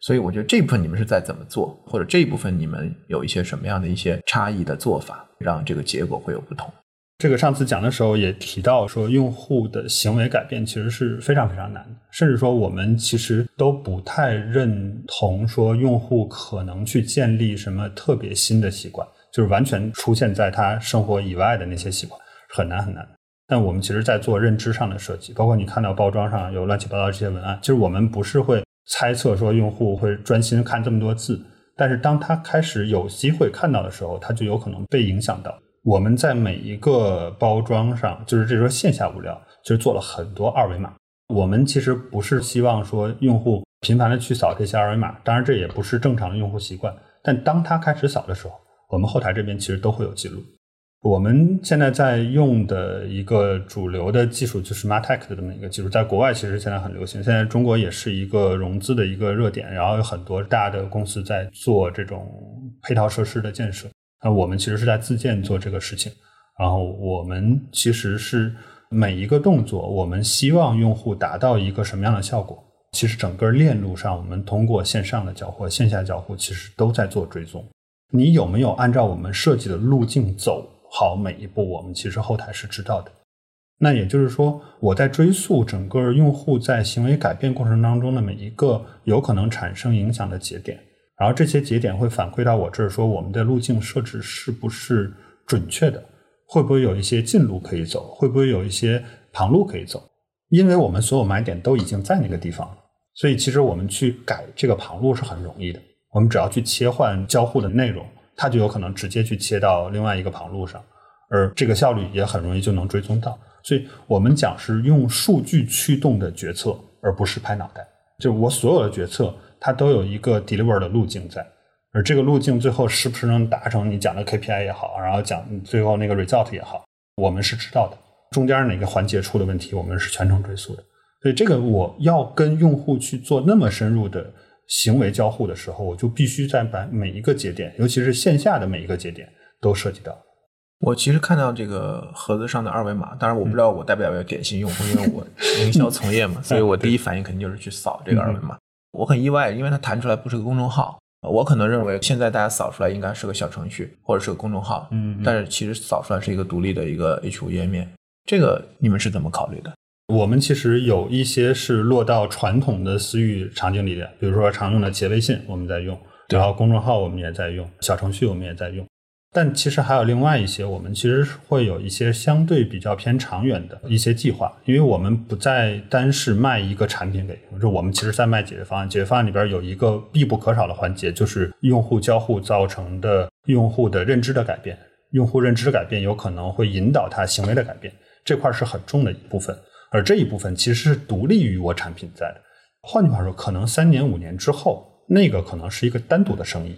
[SPEAKER 2] 所以我觉得这部分你们是在怎么做，或者这一部分你们有一些什么样的一些差异的做法，让这个结果会有不同。
[SPEAKER 4] 这个上次讲的时候也提到说，用户的行为改变其实是非常非常难的，甚至说我们其实都不太认同说用户可能去建立什么特别新的习惯，就是完全出现在他生活以外的那些习惯很难很难。但我们其实在做认知上的设计，包括你看到包装上有乱七八糟这些文案，其实我们不是会猜测说用户会专心看这么多字，但是当他开始有机会看到的时候，他就有可能被影响到。我们在每一个包装上，就是这说线下物料，其实做了很多二维码。我们其实不是希望说用户频繁的去扫这些二维码，当然这也不是正常的用户习惯。但当他开始扫的时候，我们后台这边其实都会有记录。我们现在在用的一个主流的技术就是 Martech 的这么一个技术，在国外其实现在很流行，现在中国也是一个融资的一个热点，然后有很多大的公司在做这种配套设施的建设。那我们其实是在自建做这个事情，然后我们其实是每一个动作，我们希望用户达到一个什么样的效果？其实整个链路上，我们通过线上的交互、线下交互，其实都在做追踪。你有没有按照我们设计的路径走好每一步？我们其实后台是知道的。那也就是说，我在追溯整个用户在行为改变过程当中的每一个有可能产生影响的节点。然后这些节点会反馈到我这儿，说我们的路径设置是不是准确的？会不会有一些近路可以走？会不会有一些旁路可以走？因为我们所有买点都已经在那个地方了，所以其实我们去改这个旁路是很容易的。我们只要去切换交互的内容，它就有可能直接去切到另外一个旁路上，而这个效率也很容易就能追踪到。所以我们讲是用数据驱动的决策，而不是拍脑袋。就是我所有的决策。它都有一个 deliver 的路径在，而这个路径最后是不是能达成你讲的 KPI 也好，然后讲最后那个 result 也好，我们是知道的。中间哪个环节出了问题，我们是全程追溯的。所以这个我要跟用户去做那么深入的行为交互的时候，我就必须在把每一个节点，尤其是线下的每一个节点都涉及到。
[SPEAKER 2] 我其实看到这个盒子上的二维码，当然我不知道我代不代表典型用户，因为我营销从业嘛，所以我第一反应肯定就是去扫这个二维码。我很意外，因为它弹出来不是个公众号，我可能认为现在大家扫出来应该是个小程序或者是个公众号，
[SPEAKER 4] 嗯，
[SPEAKER 2] 但是其实扫出来是一个独立的一个 H5 页面，这个你们是怎么考虑的？
[SPEAKER 4] 我们其实有一些是落到传统的私域场景里的，比如说常用的企业微信我们在用，然后公众号我们也在用，小程序我们也在用。但其实还有另外一些，我们其实会有一些相对比较偏长远的一些计划，因为我们不再单是卖一个产品给用户，就我们其实在卖解决方案。解决方案里边有一个必不可少的环节，就是用户交互造成的用户的认知的改变，用户认知的改变有可能会引导他行为的改变，这块是很重的一部分。而这一部分其实是独立于我产品在的。换句话说，可能三年五年之后，那个可能是一个单独的生意。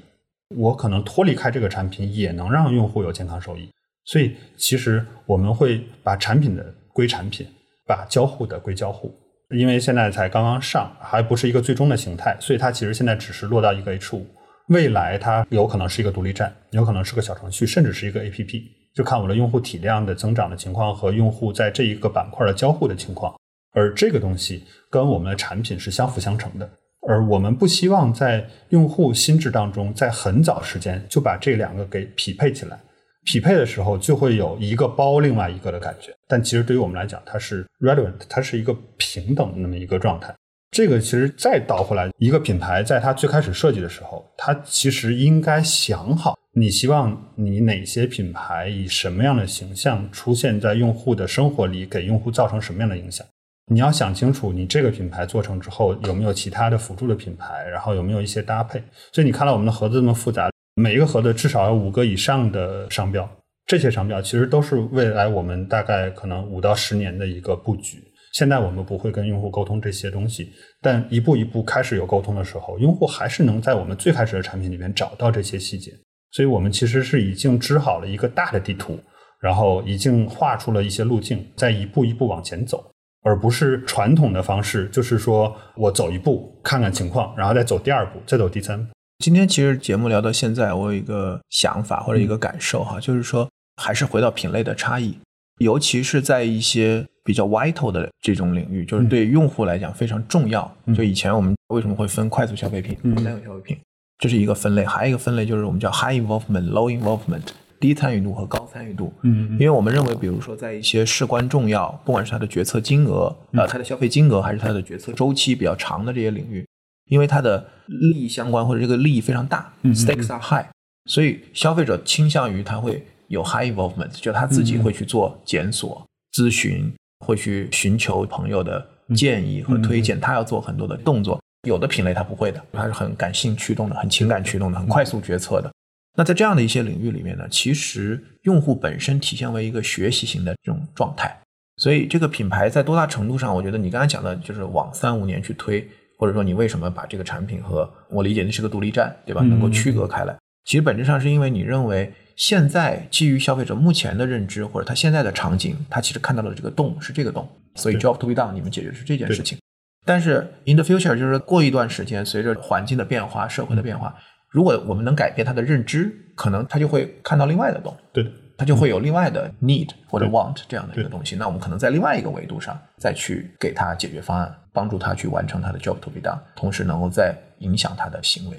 [SPEAKER 4] 我可能脱离开这个产品，也能让用户有健康收益。所以，其实我们会把产品的归产品，把交互的归交互。因为现在才刚刚上，还不是一个最终的形态，所以它其实现在只是落到一个 H 五。未来它有可能是一个独立站，有可能是个小程序，甚至是一个 APP，就看我的用户体量的增长的情况和用户在这一个板块的交互的情况。而这个东西跟我们的产品是相辅相成的。而我们不希望在用户心智当中，在很早时间就把这两个给匹配起来。匹配的时候就会有一个包另外一个的感觉。但其实对于我们来讲，它是 relevant，它是一个平等的那么一个状态。这个其实再倒回来，一个品牌在它最开始设计的时候，它其实应该想好，你希望你哪些品牌以什么样的形象出现在用户的生活里，给用户造成什么样的影响。你要想清楚，你这个品牌做成之后有没有其他的辅助的品牌，然后有没有一些搭配。所以你看到我们的盒子这么复杂，每一个盒子至少有五个以上的商标，这些商标其实都是未来我们大概可能五到十年的一个布局。现在我们不会跟用户沟通这些东西，但一步一步开始有沟通的时候，用户还是能在我们最开始的产品里面找到这些细节。所以我们其实是已经织好了一个大的地图，然后已经画出了一些路径，在一步一步往前走。而不是传统的方式，就是说我走一步看看情况，然后再走第二步，再走第三步。
[SPEAKER 2] 今天其实节目聊到现在，我有一个想法或者一个感受哈，就是说还是回到品类的差异，尤其是在一些比较 vital 的这种领域，就是对用户来讲非常重要。就以前我们为什么会分快速消费品、单用消费品，这是一个分类，还有一个分类就是我们叫 high involvement、low involvement。低参与度和高参与度，
[SPEAKER 4] 嗯，
[SPEAKER 2] 因为我们认为，比如说在一些事关重要，不管是它的决策金额，呃，它的消费金额，还是它的决策周期比较长的这些领域，因为它的利益相关或者这个利益非常大，stakes are high，所以消费者倾向于他会有 high involvement，就他自己会去做检索、咨询，会去寻求朋友的建议和推荐，他要做很多的动作。有的品类他不会的，他是很感性驱动的，很情感驱动的，很快速决策的。那在这样的一些领域里面呢，其实用户本身体现为一个学习型的这种状态，所以这个品牌在多大程度上，我觉得你刚才讲的就是往三五年去推，或者说你为什么把这个产品和我理解那是个独立站，对吧？能够区隔开来，其实本质上是因为你认为现在基于消费者目前的认知或者他现在的场景，他其实看到了这个洞是这个洞，所以 job to be done，你们解决的是这件事情。但是 in the future，就是过一段时间，随着环境的变化、社会的变化。如果我们能改变他的认知，可能他就会看到另外的东西，
[SPEAKER 4] 对，
[SPEAKER 2] 他就会有另外的 need 或者 want 这样的一个东西。那我们可能在另外一个维度上再去给他解决方案，帮助他去完成他的 job to be done，同时能够再影响他的行为。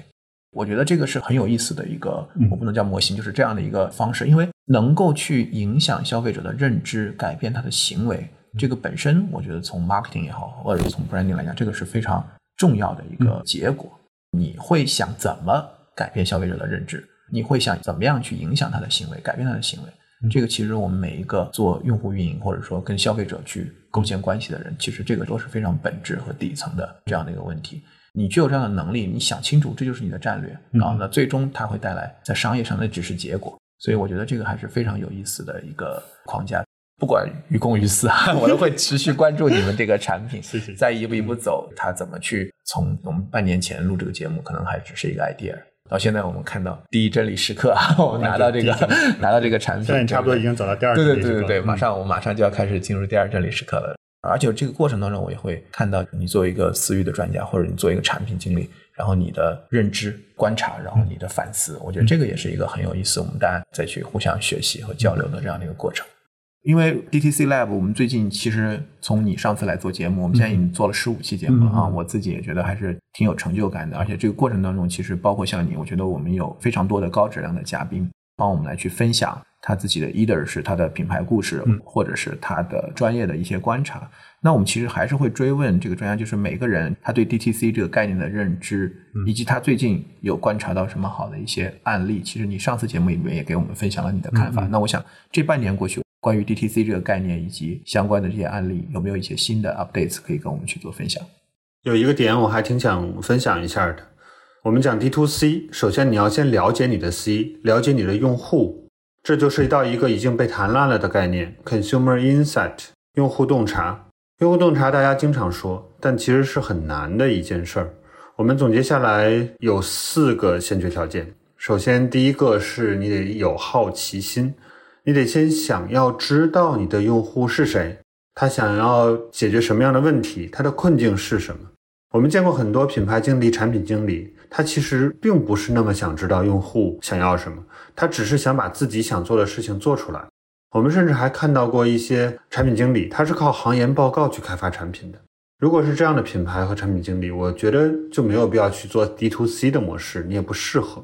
[SPEAKER 2] 我觉得这个是很有意思的一个，我不能叫模型，就是这样的一个方式，因为能够去影响消费者的认知，改变他的行为，这个本身我觉得从 marketing 也好，或者从 branding 来讲，这个是非常重要的一个结果。你会想怎么？改变消费者的认知，你会想怎么样去影响他的行为，改变他的行为？这个其实我们每一个做用户运营或者说跟消费者去构建关系的人，其实这个都是非常本质和底层的这样的一个问题。你具有这样的能力，你想清楚，这就是你的战略然后呢最终它会带来在商业上的只是结果。所以我觉得这个还是非常有意思的一个框架。不管于公于私，我都会持续关注你们这个产品，再一步一步走，它怎么去从我们半年前录这个节目，可能还只是一个 idea。到现在，我们看到第一真理时刻，我们拿到这个拿到这个产品，
[SPEAKER 4] 现在差不多已经走到第二。对
[SPEAKER 2] 对对对对，马上我们马上就要开始进入第二真理时刻了。而且这个过程当中，我也会看到你作为一个私域的专家，或者你作为一个产品经理，然后你的认知、观察，然后你的反思，我觉得这个也是一个很有意思，我们大家再去互相学习和交流的这样的一个过程。因为 DTC Lab，我们最近其实从你上次来做节目，我们现在已经做了十五期节目了啊，我自己也觉得还是挺有成就感的。而且这个过程当中，其实包括像你，我觉得我们有非常多的高质量的嘉宾帮我们来去分享他自己的 either 是他的品牌故事，或者是他的专业的一些观察。那我们其实还是会追问这个专家，就是每个人他对 DTC 这个概念的认知，以及他最近有观察到什么好的一些案例。其实你上次节目里面也给我们分享了你的看法。那我想这半年过去，关于 DTC 这个概念以及相关的这些案例，有没有一些新的 updates 可以跟我们去做分享？
[SPEAKER 4] 有一个点我还挺想分享一下的。我们讲 DTC，首先你要先了解你的 C，了解你的用户，这就涉及到一个已经被谈烂了的概念 ——consumer insight，用户洞察。用户洞察大家经常说，但其实是很难的一件事儿。我们总结下来有四个先决条件。首先，第一个是你得有好奇心，你得先想要知道你的用户是谁，他想要解决什么样的问题，他的困境是什么。我们见过很多品牌经理、产品经理，他其实并不是那么想知道用户想要什么，他只是想把自己想做的事情做出来。我们甚至还看到过一些产品经理，他是靠行研报告去开发产品的。如果是这样的品牌和产品经理，我觉得就没有必要去做 D to C 的模式，你也不适合。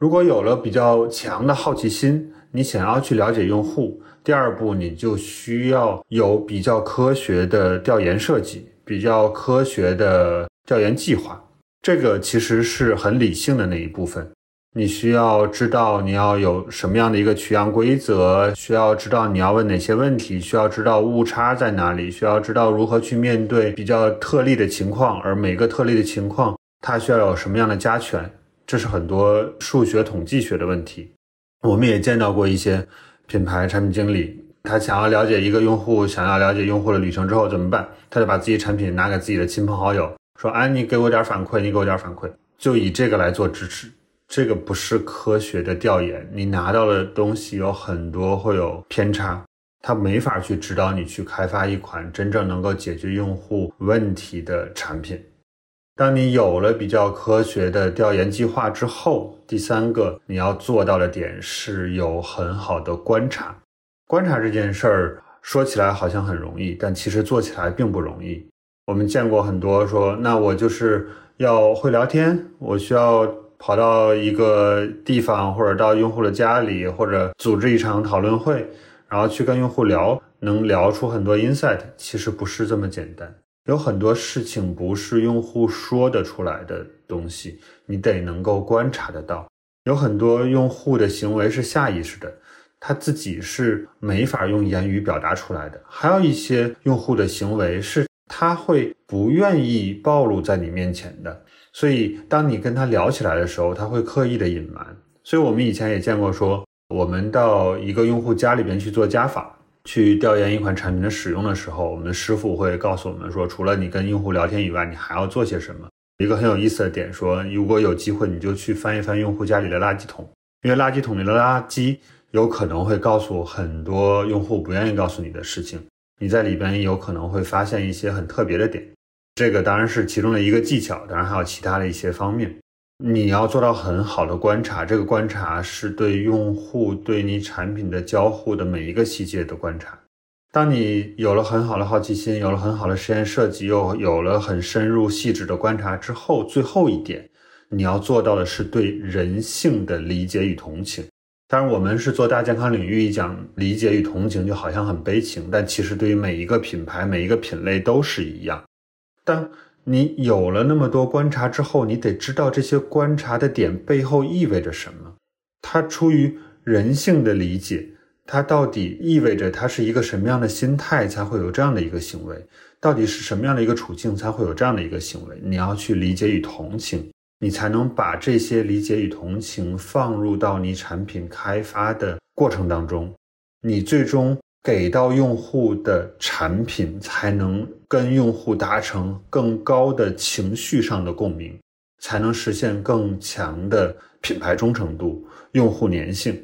[SPEAKER 4] 如果有了比较强的好奇心，你想要去了解用户，第二步你就需要有比较科学的调研设计，比较科学的调研计划。这个其实是很理性的那一部分。你需要知道你要有什么样的一个取样规则，需要知道你要问哪些问题，需要知道误差在哪里，需要知道如何去面对比较特例的情况，而每个特例的情况它需要有什么样的加权，这是很多数学统计学的问题。我们也见到过一些品牌产品经理，他想要了解一个用户，想要了解用户的旅程之后怎么办？他就把自己产品拿给自己的亲朋好友，说：“哎，你给我点反馈，你给我点反馈。”就以这个来做支持。这个不是科学的调研，你拿到的东西有很多会有偏差，它没法去指导你去开发一款真正能够解决用户问题的产品。当你有了比较科学的调研计划之后，第三个你要做到的点是有很好的观察。观察这件事儿说起来好像很容易，但其实做起来并不容易。我们见过很多说，那我就是要会聊天，我需要。跑到一个地方，或者到用户的家里，或者组织一场讨论会，然后去跟用户聊，能聊出很多 insight。其实不是这么简单，有很多事情不是用户说得出来的东西，你得能够观察得到。有很多用户的行为是下意识的，他自己是没法用言语表达出来的。还有一些用户的行为是他会不愿意暴露在你面前的。所以，当你跟他聊起来的时候，他会刻意的隐瞒。所以我们以前也见过，说我们到一个用户家里边去做家访，去调研一款产品的使用的时候，我们的师傅会告诉我们说，除了你跟用户聊天以外，你还要做些什么。一个很有意思的点，说如果有机会，你就去翻一翻用户家里的垃圾桶，因为垃圾桶里的垃圾有可能会告诉很多用户不愿意告诉你的事情。你在里边有可能会发现一些很特别的点。这个当然是其中的一个技巧，当然还有其他的一些方面。你要做到很好的观察，这个观察是对用户对你产品的交互的每一个细节的观察。当你有了很好的好奇心，有了很好的实验设计，又有了很深入细致的观察之后，最后一点你要做到的是对人性的理解与同情。当然，我们是做大健康领域，一讲理解与同情就好像很悲情，但其实对于每一个品牌、每一个品类都是一样。但你有了那么多观察之后，你得知道这些观察的点背后意味着什么。它出于人性的理解，它到底意味着它是一个什么样的心态才会有这样的一个行为？到底是什么样的一个处境才会有这样的一个行为？你要去理解与同情，你才能把这些理解与同情放入到你产品开发的过程当中，你最终。给到用户的产品才能跟用户达成更高的情绪上的共鸣，才能实现更强的品牌忠诚度、用户粘性，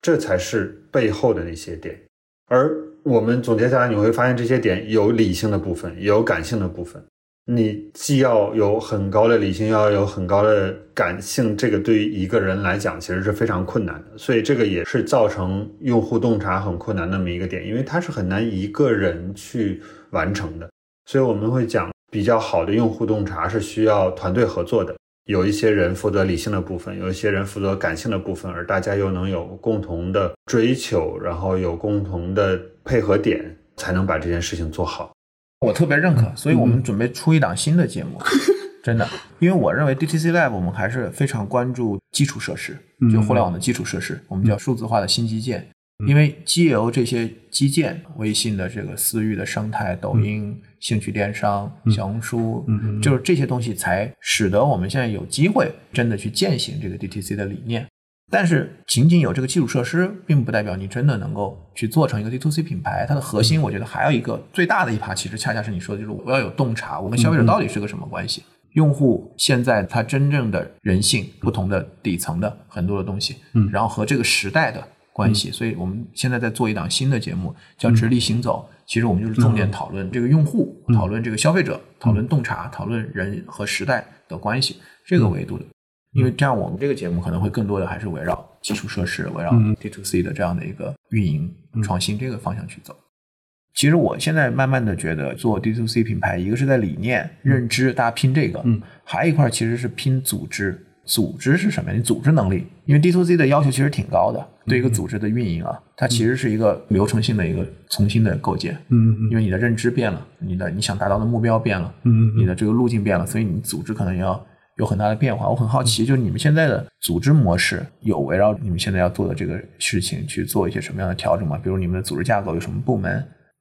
[SPEAKER 4] 这才是背后的那些点。而我们总结下来，你会发现这些点有理性的部分，也有感性的部分。你既要有很高的理性，要有很高的感性，这个对于一个人来讲其实是非常困难的。所以这个也是造成用户洞察很困难那么一个点，因为它是很难一个人去完成的。所以我们会讲，比较好的用户洞察是需要团队合作的，
[SPEAKER 5] 有一些人负责理性的部分，有一些人负责感性的部分，而大家又能有共同的追求，然后有共同的配合点，才能把这件事情做好。
[SPEAKER 2] 我特别认可，所以我们准备出一档新的节目，真的，因为我认为 DTC Lab 我们还是非常关注基础设施，就互联网的基础设施，我们叫数字化的新基建。因为基由这些基建，微信的这个私域的生态，抖音、兴趣电商、小红书，就是这些东西，才使得我们现在有机会真的去践行这个 DTC 的理念。但是，仅仅有这个基础设施，并不代表你真的能够去做成一个 D2C 品牌。它的核心，我觉得还有一个最大的一趴，其实恰恰是你说的，就是我要有洞察，我跟消费者到底是个什么关系？用户现在他真正的人性、不同的底层的很多的东西，嗯，然后和这个时代的关系。所以我们现在在做一档新的节目，叫《直立行走》，其实我们就是重点讨论这个用户，讨论这个消费者，讨论洞察，讨论人和时代的关系这个维度的。因为这样，我们这个节目可能会更多的还是围绕基础设施、围绕 D to C 的这样的一个运营创新这个方向去走。其实我现在慢慢的觉得，做 D to C 品牌，一个是在理念、认知，大家拼这个；嗯，还有一块其实是拼组织。组织是什么呀？你组织能力，因为 D to C 的要求其实挺高的，对一个组织的运营啊，它其实是一个流程性的一个重新的构建。嗯，因为你的认知变了，你的你想达到的目标变了，嗯，你的这个路径变了，所以你组织可能要。有很大的变化，我很好奇，就是你们现在的组织模式有围绕你们现在要做的这个事情去做一些什么样的调整吗？比如你们的组织架构有什么部门，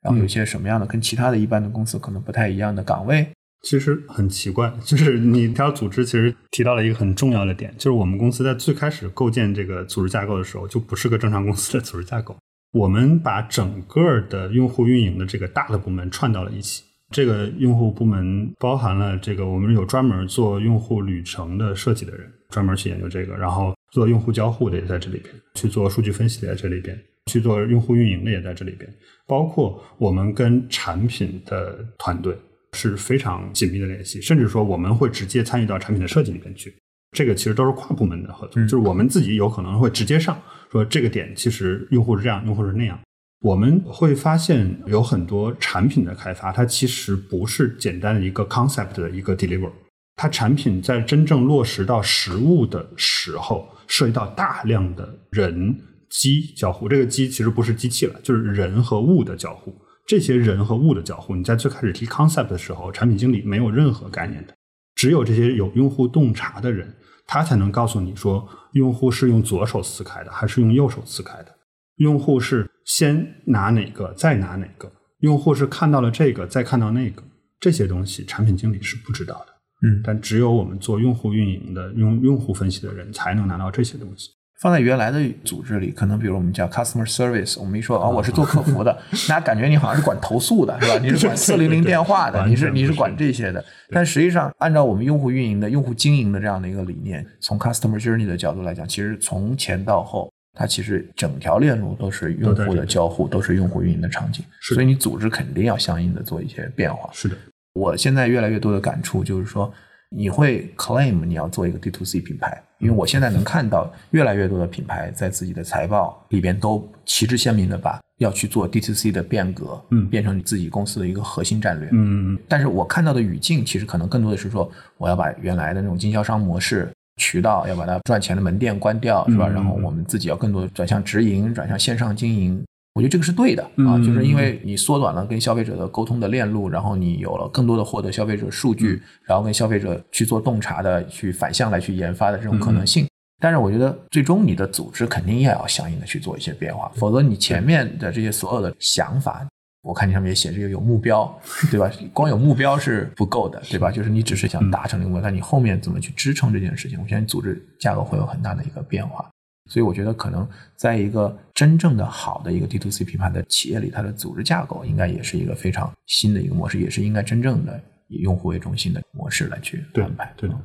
[SPEAKER 2] 然后有些什么样的跟其他的一般的公司可能不太一样的岗位？
[SPEAKER 4] 其实很奇怪，就是你调组织，其实提到了一个很重要的点，就是我们公司在最开始构建这个组织架构的时候，就不是个正常公司的组织架构，我们把整个的用户运营的这个大的部门串到了一起。这个用户部门包含了这个，我们有专门做用户旅程的设计的人，专门去研究这个，然后做用户交互的也在这里边，去做数据分析的在这里边，去做用户运营的也在这里边，包括我们跟产品的团队是非常紧密的联系，甚至说我们会直接参与到产品的设计里边去。这个其实都是跨部门的合作，就是我们自己有可能会直接上说这个点，其实用户是这样，用户是那样。我们会发现有很多产品的开发，它其实不是简单的一个 concept 的一个 deliver，它产品在真正落实到实物的时候，涉及到大量的人机交互。这个机其实不是机器了，就是人和物的交互。这些人和物的交互，你在最开始提 concept 的时候，产品经理没有任何概念的，只有这些有用户洞察的人，他才能告诉你说，用户是用左手撕开的，还是用右手撕开的。用户是先拿哪个，再拿哪个？用户是看到了这个，再看到那个，这些东西产品经理是不知道的。嗯，但只有我们做用户运营的、用用户分析的人才能拿到这些东西。
[SPEAKER 2] 放在原来的组织里，可能比如我们叫 customer service，我们一说啊，我是做客服的，大家感觉你好像是管投诉的，是吧？你是管四零零电话的，你是你是管这些的。但实际上，按照我们用户运营的、用户经营的这样的一个理念，从 customer journey 的角度来讲，其实从前到后。它其实整条链路都是用户的交互，都是用户运营的场景，所以你组织肯定要相应的做一些变化。
[SPEAKER 4] 是的，
[SPEAKER 2] 我现在越来越多的感触就是说，你会 claim 你要做一个 D to C 品牌，因为我现在能看到越来越多的品牌在自己的财报里边都旗帜鲜明的把要去做 D to C 的变革，嗯，变成你自己公司的一个核心战略，嗯嗯。但是我看到的语境其实可能更多的是说，我要把原来的那种经销商模式。渠道要把它赚钱的门店关掉，是吧？然后我们自己要更多的转向直营，转向线上经营。我觉得这个是对的啊，就是因为你缩短了跟消费者的沟通的链路，然后你有了更多的获得消费者数据，然后跟消费者去做洞察的、去反向来去研发的这种可能性。但是我觉得最终你的组织肯定也要相应的去做一些变化，否则你前面的这些所有的想法。我看你上面也写这个有目标，对吧？光有目标是不够的，对吧？就是你只是想达成这个目标，但你后面怎么去支撑这件事情？我相信组织架构会有很大的一个变化。所以我觉得可能在一个真正的好的一个 D to C 品牌的企业里，它的组织架构应该也是一个非常新的一个模式，也是应该真正的以用户为中心的模式来去安排。
[SPEAKER 4] 对的。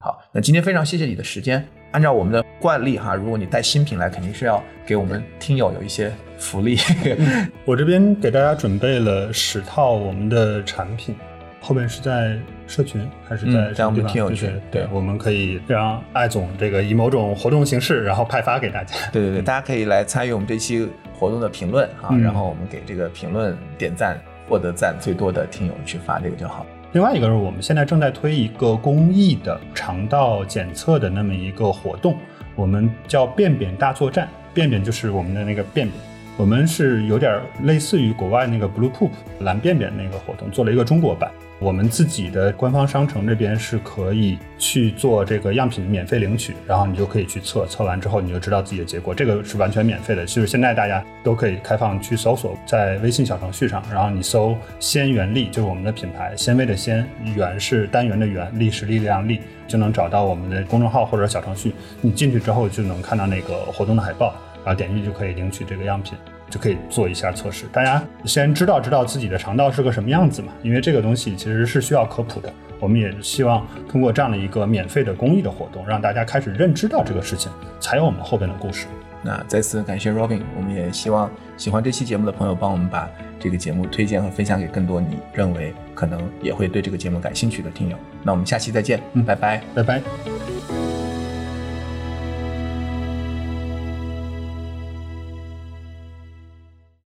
[SPEAKER 2] 好，那今天非常谢谢你的时间。按照我们的惯例哈，如果你带新品来，肯定是要给我们听友有一些福利。
[SPEAKER 4] 我这边给大家准备了十套我们的产品，后面是在社群还是在
[SPEAKER 2] 这样的听友群？
[SPEAKER 4] 对，我们可以让艾总这个以某种活动形式，然后派发给大家。
[SPEAKER 2] 对对对，大家可以来参与我们这期活动的评论啊，然后我们给这个评论点赞，获得赞最多的听友去发这个就好。
[SPEAKER 4] 另外一个是我们现在正在推一个公益的肠道检测的那么一个活动，我们叫便便大作战，便便就是我们的那个便便。我们是有点类似于国外那个 Blue Poop 蓝便便那个活动，做了一个中国版。我们自己的官方商城这边是可以去做这个样品免费领取，然后你就可以去测，测完之后你就知道自己的结果。这个是完全免费的，就是现在大家都可以开放去搜索，在微信小程序上，然后你搜“纤元力”，就是我们的品牌，纤维的纤，元是单元的元，力是力量力，就能找到我们的公众号或者小程序。你进去之后就能看到那个活动的海报。然后点击就可以领取这个样品，就可以做一下测试。大家先知道知道自己的肠道是个什么样子嘛，因为这个东西其实是需要科普的。我们也希望通过这样的一个免费的公益的活动，让大家开始认知到这个事情，才有我们后边的故事。
[SPEAKER 2] 那再次感谢 Robin，我们也希望喜欢这期节目的朋友帮我们把这个节目推荐和分享给更多你认为可能也会对这个节目感兴趣的听友。那我们下期再见，嗯，拜拜，
[SPEAKER 4] 拜拜。